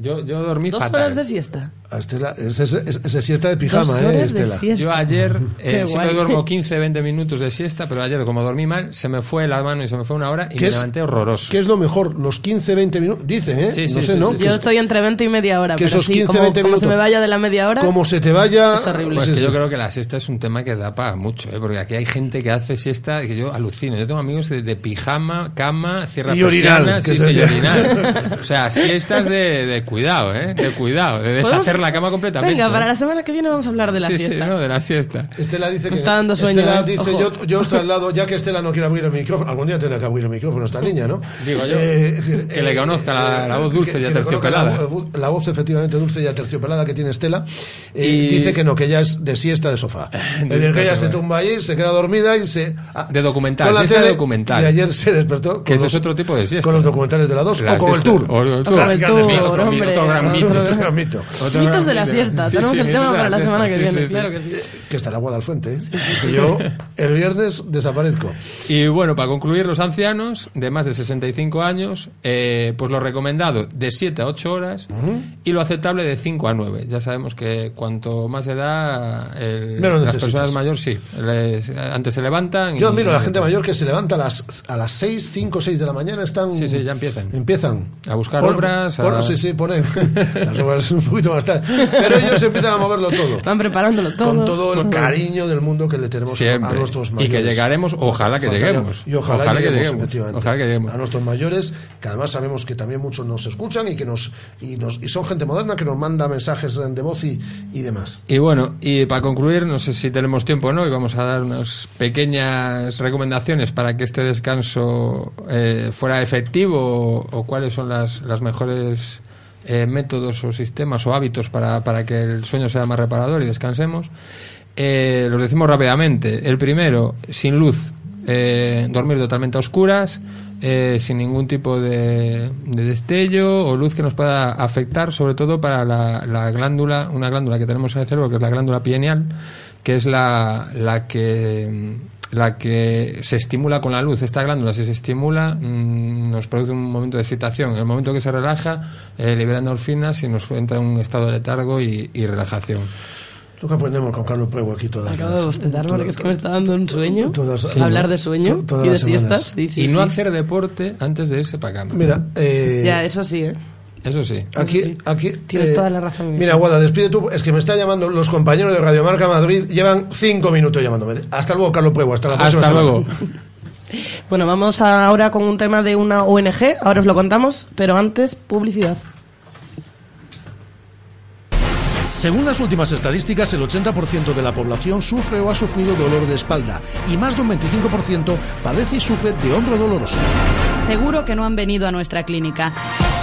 Yo, yo dormí Dos fatal. horas de siesta. Estela, es, es, es- es siesta de pijama, Dos ¿eh, Estela? siesta. Yo ayer eh, siempre duermo 15, 20 minutos de siesta, pero ayer como dormí mal, se me fue la mano y se me fue una hora y ¿Qué me es- levanté horroroso. ¿Qué es lo mejor? Los 15, 20 minutos. Dicen, ¿eh? Sí, no sí, sé, sí, ¿no? Yo es- estoy entre 20 y media hora, que pero esos sí, 15, como, 20 como se me minutos. vaya de la media hora, Como se te vaya. es horrible. Pues que yo creo que la siesta es un tema que da para mucho, ¿eh? porque aquí hay gente que hace siesta que yo alucino. Yo tengo amigos de, de pijama, cama, cierra Y que sí, sí, orinal. O sea, siestas de, de, de cuidado, ¿eh? De cuidado, de ¿Podemos- deshacer la cama completamente. Venga, ¿eh? para la semana que viene vamos a hablar de la Sí. Sí, no, de la siesta. Estela dice Me que está dando sueño, Estela ¿eh? dice, yo, yo os traslado, ya que Estela no quiere abrir el micrófono, algún día tendrá que abrir el micrófono esta niña, ¿no? Digo yo, Eh, decir, que le conozca la, la voz dulce que- y aterciopelada. La, voz- la voz efectivamente dulce y aterciopelada que tiene Estela. Eh, Y- Dice que no, que ella es de siesta de sofá. Es decir, que ella se tumba allí, se queda dormida y se... ah, De documental, la siesta de documental. Y ayer se despertó Que con ese los, es otro tipo de siesta. con los documentales de la 2 La o con el siesta- tour. o el tour. Otro, hombre. otro gran mito. Otro gran mito. Otro Mitos gran de la mito. siesta. Sí, Tenemos sí, el tema para la semana que Sí, viene, sí, sí. claro que sí. Que está el agua al frente, ¿eh? Yo el viernes desaparezco. Y bueno, para concluir, los ancianos de más de 65 años, eh, pues lo recomendado de 7 a 8 horas y lo aceptable de 5 a 9. Ya sabemos que cuanto más edad, el- Menos las necesitas. personas mayores sí, les- antes se levantan. Yo admiro a la gente mayor que se levanta a las, a las 6, 5, 6 de la mañana, están... Sí, sí, ya empiezan. Empiezan. A buscar Pon- obras, pon- a- Sí, sí, ponen las obras un poquito más tarde. Pero ellos empiezan a moverlo todo. Van preparándolo todo. Con todo el cariño del mundo que le tenemos a nuestros Y mayores. que llegaremos, ojalá que Faltaría- lleguemos. Y ojalá, Ojalá que lleguemos, lleguemos, efectivamente. ojalá que lleguemos. A nuestros mayores, que además sabemos que también muchos nos escuchan y que nos y, nos, y son gente moderna que nos manda mensajes de voz y, y demás. Y bueno, y para concluir, no sé si tenemos tiempo o no, y vamos a dar unas pequeñas recomendaciones para que este descanso eh, fuera efectivo o, o cuáles son las, las mejores eh, métodos o sistemas o hábitos para, para que el sueño sea más reparador y descansemos. Eh, los decimos rápidamente. El primero, sin luz, eh, dormir totalmente a oscuras, eh, sin ningún tipo de, de destello o luz que nos pueda afectar, sobre todo para la, la glándula, una glándula que tenemos en el cerebro, que es la glándula pineal, que es la, la que la que se estimula con la luz. Esta glándula, si se estimula, mm, nos produce un momento de excitación. En el momento que se relaja, eh, libera endorfinas y nos entra en un estado de letargo y, y relajación. Lo que aprendemos con Carlos Prego aquí todas Acabo las... de bostezar porque es que me está dando un sueño. Todas- Sí, hablar de sueño To- y de siestas. Sí, sí, y no hacer deporte antes de irse para cama. Mira, eh, Ya, eso sí, ¿eh? Eso sí. Aquí, aquí. eh, Tienes toda la razón Mira. Guada, despide tú. Es que me está llamando los compañeros de Radio Marca Madrid. Llevan cinco minutos llamándome. Hasta luego, Carlos Puego. Hasta la próxima Hasta semana. luego. Bueno, vamos ahora con un tema de una ONG. Ahora os lo contamos, pero antes, publicidad. Según las últimas estadísticas, el 80% de la población sufre o ha sufrido dolor de espalda y más de un 25% padece y sufre de hombro doloroso. Seguro que no han venido a nuestra clínica.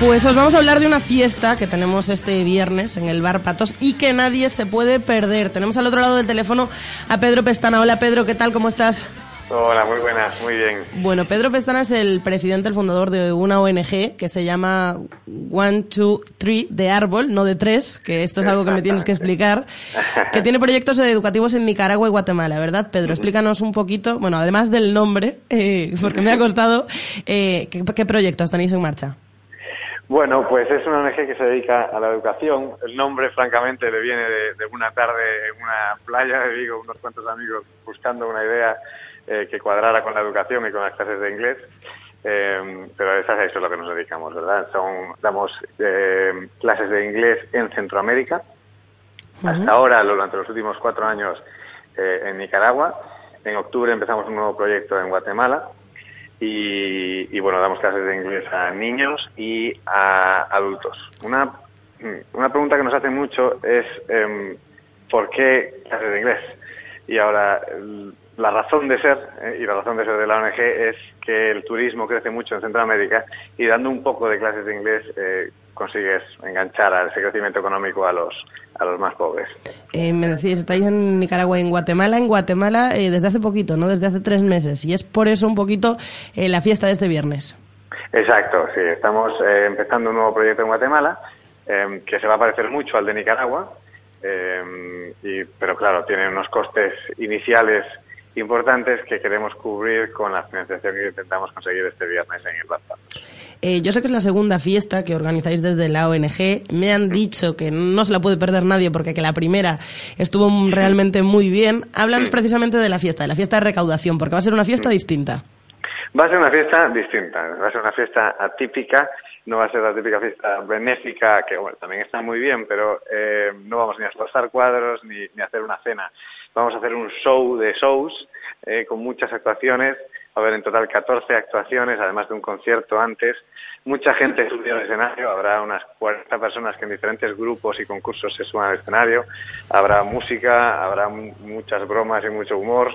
Pues os vamos a hablar de una fiesta que tenemos este viernes en el Bar Patos y que nadie se puede perder. Tenemos al otro lado del teléfono a Pedro Pestana. Hola Pedro, ¿qué tal? ¿Cómo estás? Hola, muy buenas, muy bien. Bueno, Pedro Pestana es el presidente, el fundador de una ONG que se llama One, Two, Three de árbol, no de tres, que esto es algo que me tienes que explicar, que tiene proyectos educativos en Nicaragua y Guatemala, ¿verdad, Pedro? Explícanos un poquito, bueno, además del nombre, eh, porque me ha costado, eh, ¿qué, qué proyectos tenéis en marcha? Bueno, pues es una ONG que se dedica a la educación. El nombre, francamente, le viene de, de una tarde en una playa de Vigo, unos cuantos amigos buscando una idea eh, que cuadrara con la educación y con las clases de inglés. Eh, pero eso es a lo que nos dedicamos, ¿verdad? Son, damos eh, clases de inglés en Centroamérica. Hasta ahora, durante los últimos cuatro años, eh, en Nicaragua. En octubre empezamos un nuevo proyecto en Guatemala. Y, y, bueno, damos clases de inglés a niños y a adultos. Una, una pregunta que nos hacen mucho es em, ¿por qué clases de inglés? Y ahora, la razón de ser, eh, y la razón de ser de la ONG es que el turismo crece mucho en Centroamérica y dando un poco de clases de inglés eh, consigues enganchar a ese crecimiento económico a los, a los más pobres. Eh, me decís, estáis en Nicaragua y en Guatemala. En Guatemala eh, desde hace poquito, ¿no? Desde hace tres meses. Y es por eso un poquito eh, la fiesta de este viernes. Exacto, sí. Estamos eh, empezando un nuevo proyecto en Guatemala eh, que se va a parecer mucho al de Nicaragua, eh, y, pero claro, tiene unos costes iniciales importantes que queremos cubrir con la financiación que intentamos conseguir este viernes en el Patos. Eh, yo sé que es la segunda fiesta que organizáis desde la ONG. Me han dicho que no se la puede perder nadie porque que la primera estuvo realmente muy bien. Háblanos precisamente de la fiesta, de la fiesta de recaudación, porque va a ser una fiesta distinta. Va a ser una fiesta distinta, va a ser una fiesta atípica, no va a ser la típica fiesta benéfica, que bueno, también está muy bien, pero eh, no vamos ni a esforzar cuadros ni, ni a hacer una cena. Vamos a hacer un show de shows eh, con muchas actuaciones, a haber en total 14 actuaciones, además de un concierto antes. Mucha gente subirá al escenario, habrá unas 40 personas que en diferentes grupos y concursos se suban al escenario, habrá música, habrá mu- muchas bromas y mucho humor,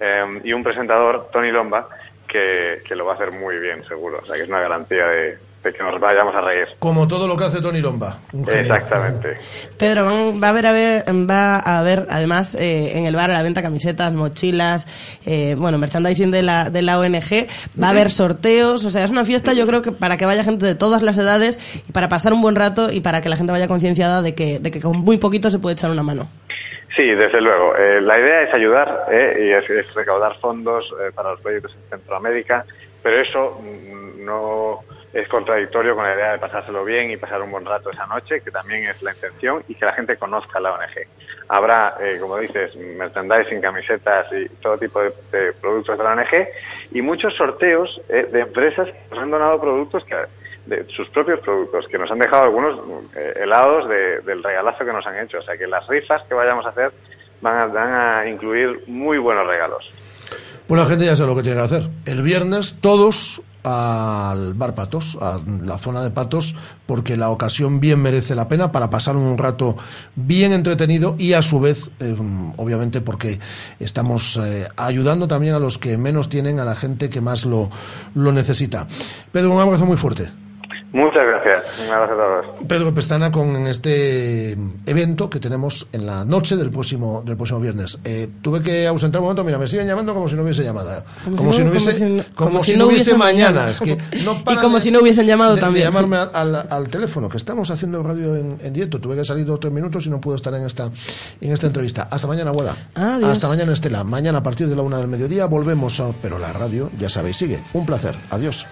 eh, y un presentador, Tony Lomba, que, que lo va a hacer muy bien, seguro. O sea, que es una garantía de, de que nos vayamos a reír. Como todo lo que hace Tony Lomba. Un. Exactamente. Pedro, van- va a haber, a ver- va a haber además eh, en el bar a la venta camisetas, mochilas, eh, bueno, merchandising de la, de la ONG, va a haber sorteos, o sea, es una fiesta yo creo que para que vaya gente de todas las edades y para pasar un buen rato y para que la gente vaya concienciada de que, de que con muy poquito se puede echar una mano. Sí, desde luego. Eh, la idea es ayudar eh, y es, es recaudar fondos eh, para los proyectos en Centroamérica, pero eso mm, no es contradictorio con la idea de pasárselo bien y pasar un buen rato esa noche, que también es la intención, y que la gente conozca la ONG. Habrá, eh, como dices, merchandising, camisetas y todo tipo de, productos de la ONG y muchos sorteos eh, de empresas que nos han donado productos que de sus propios productos, que nos han dejado algunos eh, helados de- del regalazo que nos han hecho. O sea que las rifas que vayamos a hacer van a, van a incluir muy buenos regalos. Pues la gente ya sabe lo que tiene que hacer. El viernes todos al bar Patos, a la zona de Patos, porque la ocasión bien merece la pena para pasar un rato bien entretenido y a su vez, eh, obviamente, porque estamos eh, ayudando también a los que menos tienen, a la gente que más lo, lo necesita. Pedro, un abrazo muy fuerte. Muchas gracias. Un abrazo a todos. Pedro Pestana con este evento que tenemos en la noche del próximo del próximo viernes. Eh, tuve que ausentar un momento, mira, me siguen llamando como si no hubiese llamada. Como, si no hubiese, como si no hubiese mañana. Es que no y como de- si no hubiesen llamado de, de también. llamarme al, al- al teléfono, que estamos haciendo radio en, en directo. Tuve que salir dos o tres minutos y no puedo estar en esta en esta entrevista. Hasta mañana, abuela. Adiós. Hasta mañana, Estela. Mañana a partir de la una del mediodía volvemos, a- pero la radio, ya sabéis, sigue. Un placer. Adiós.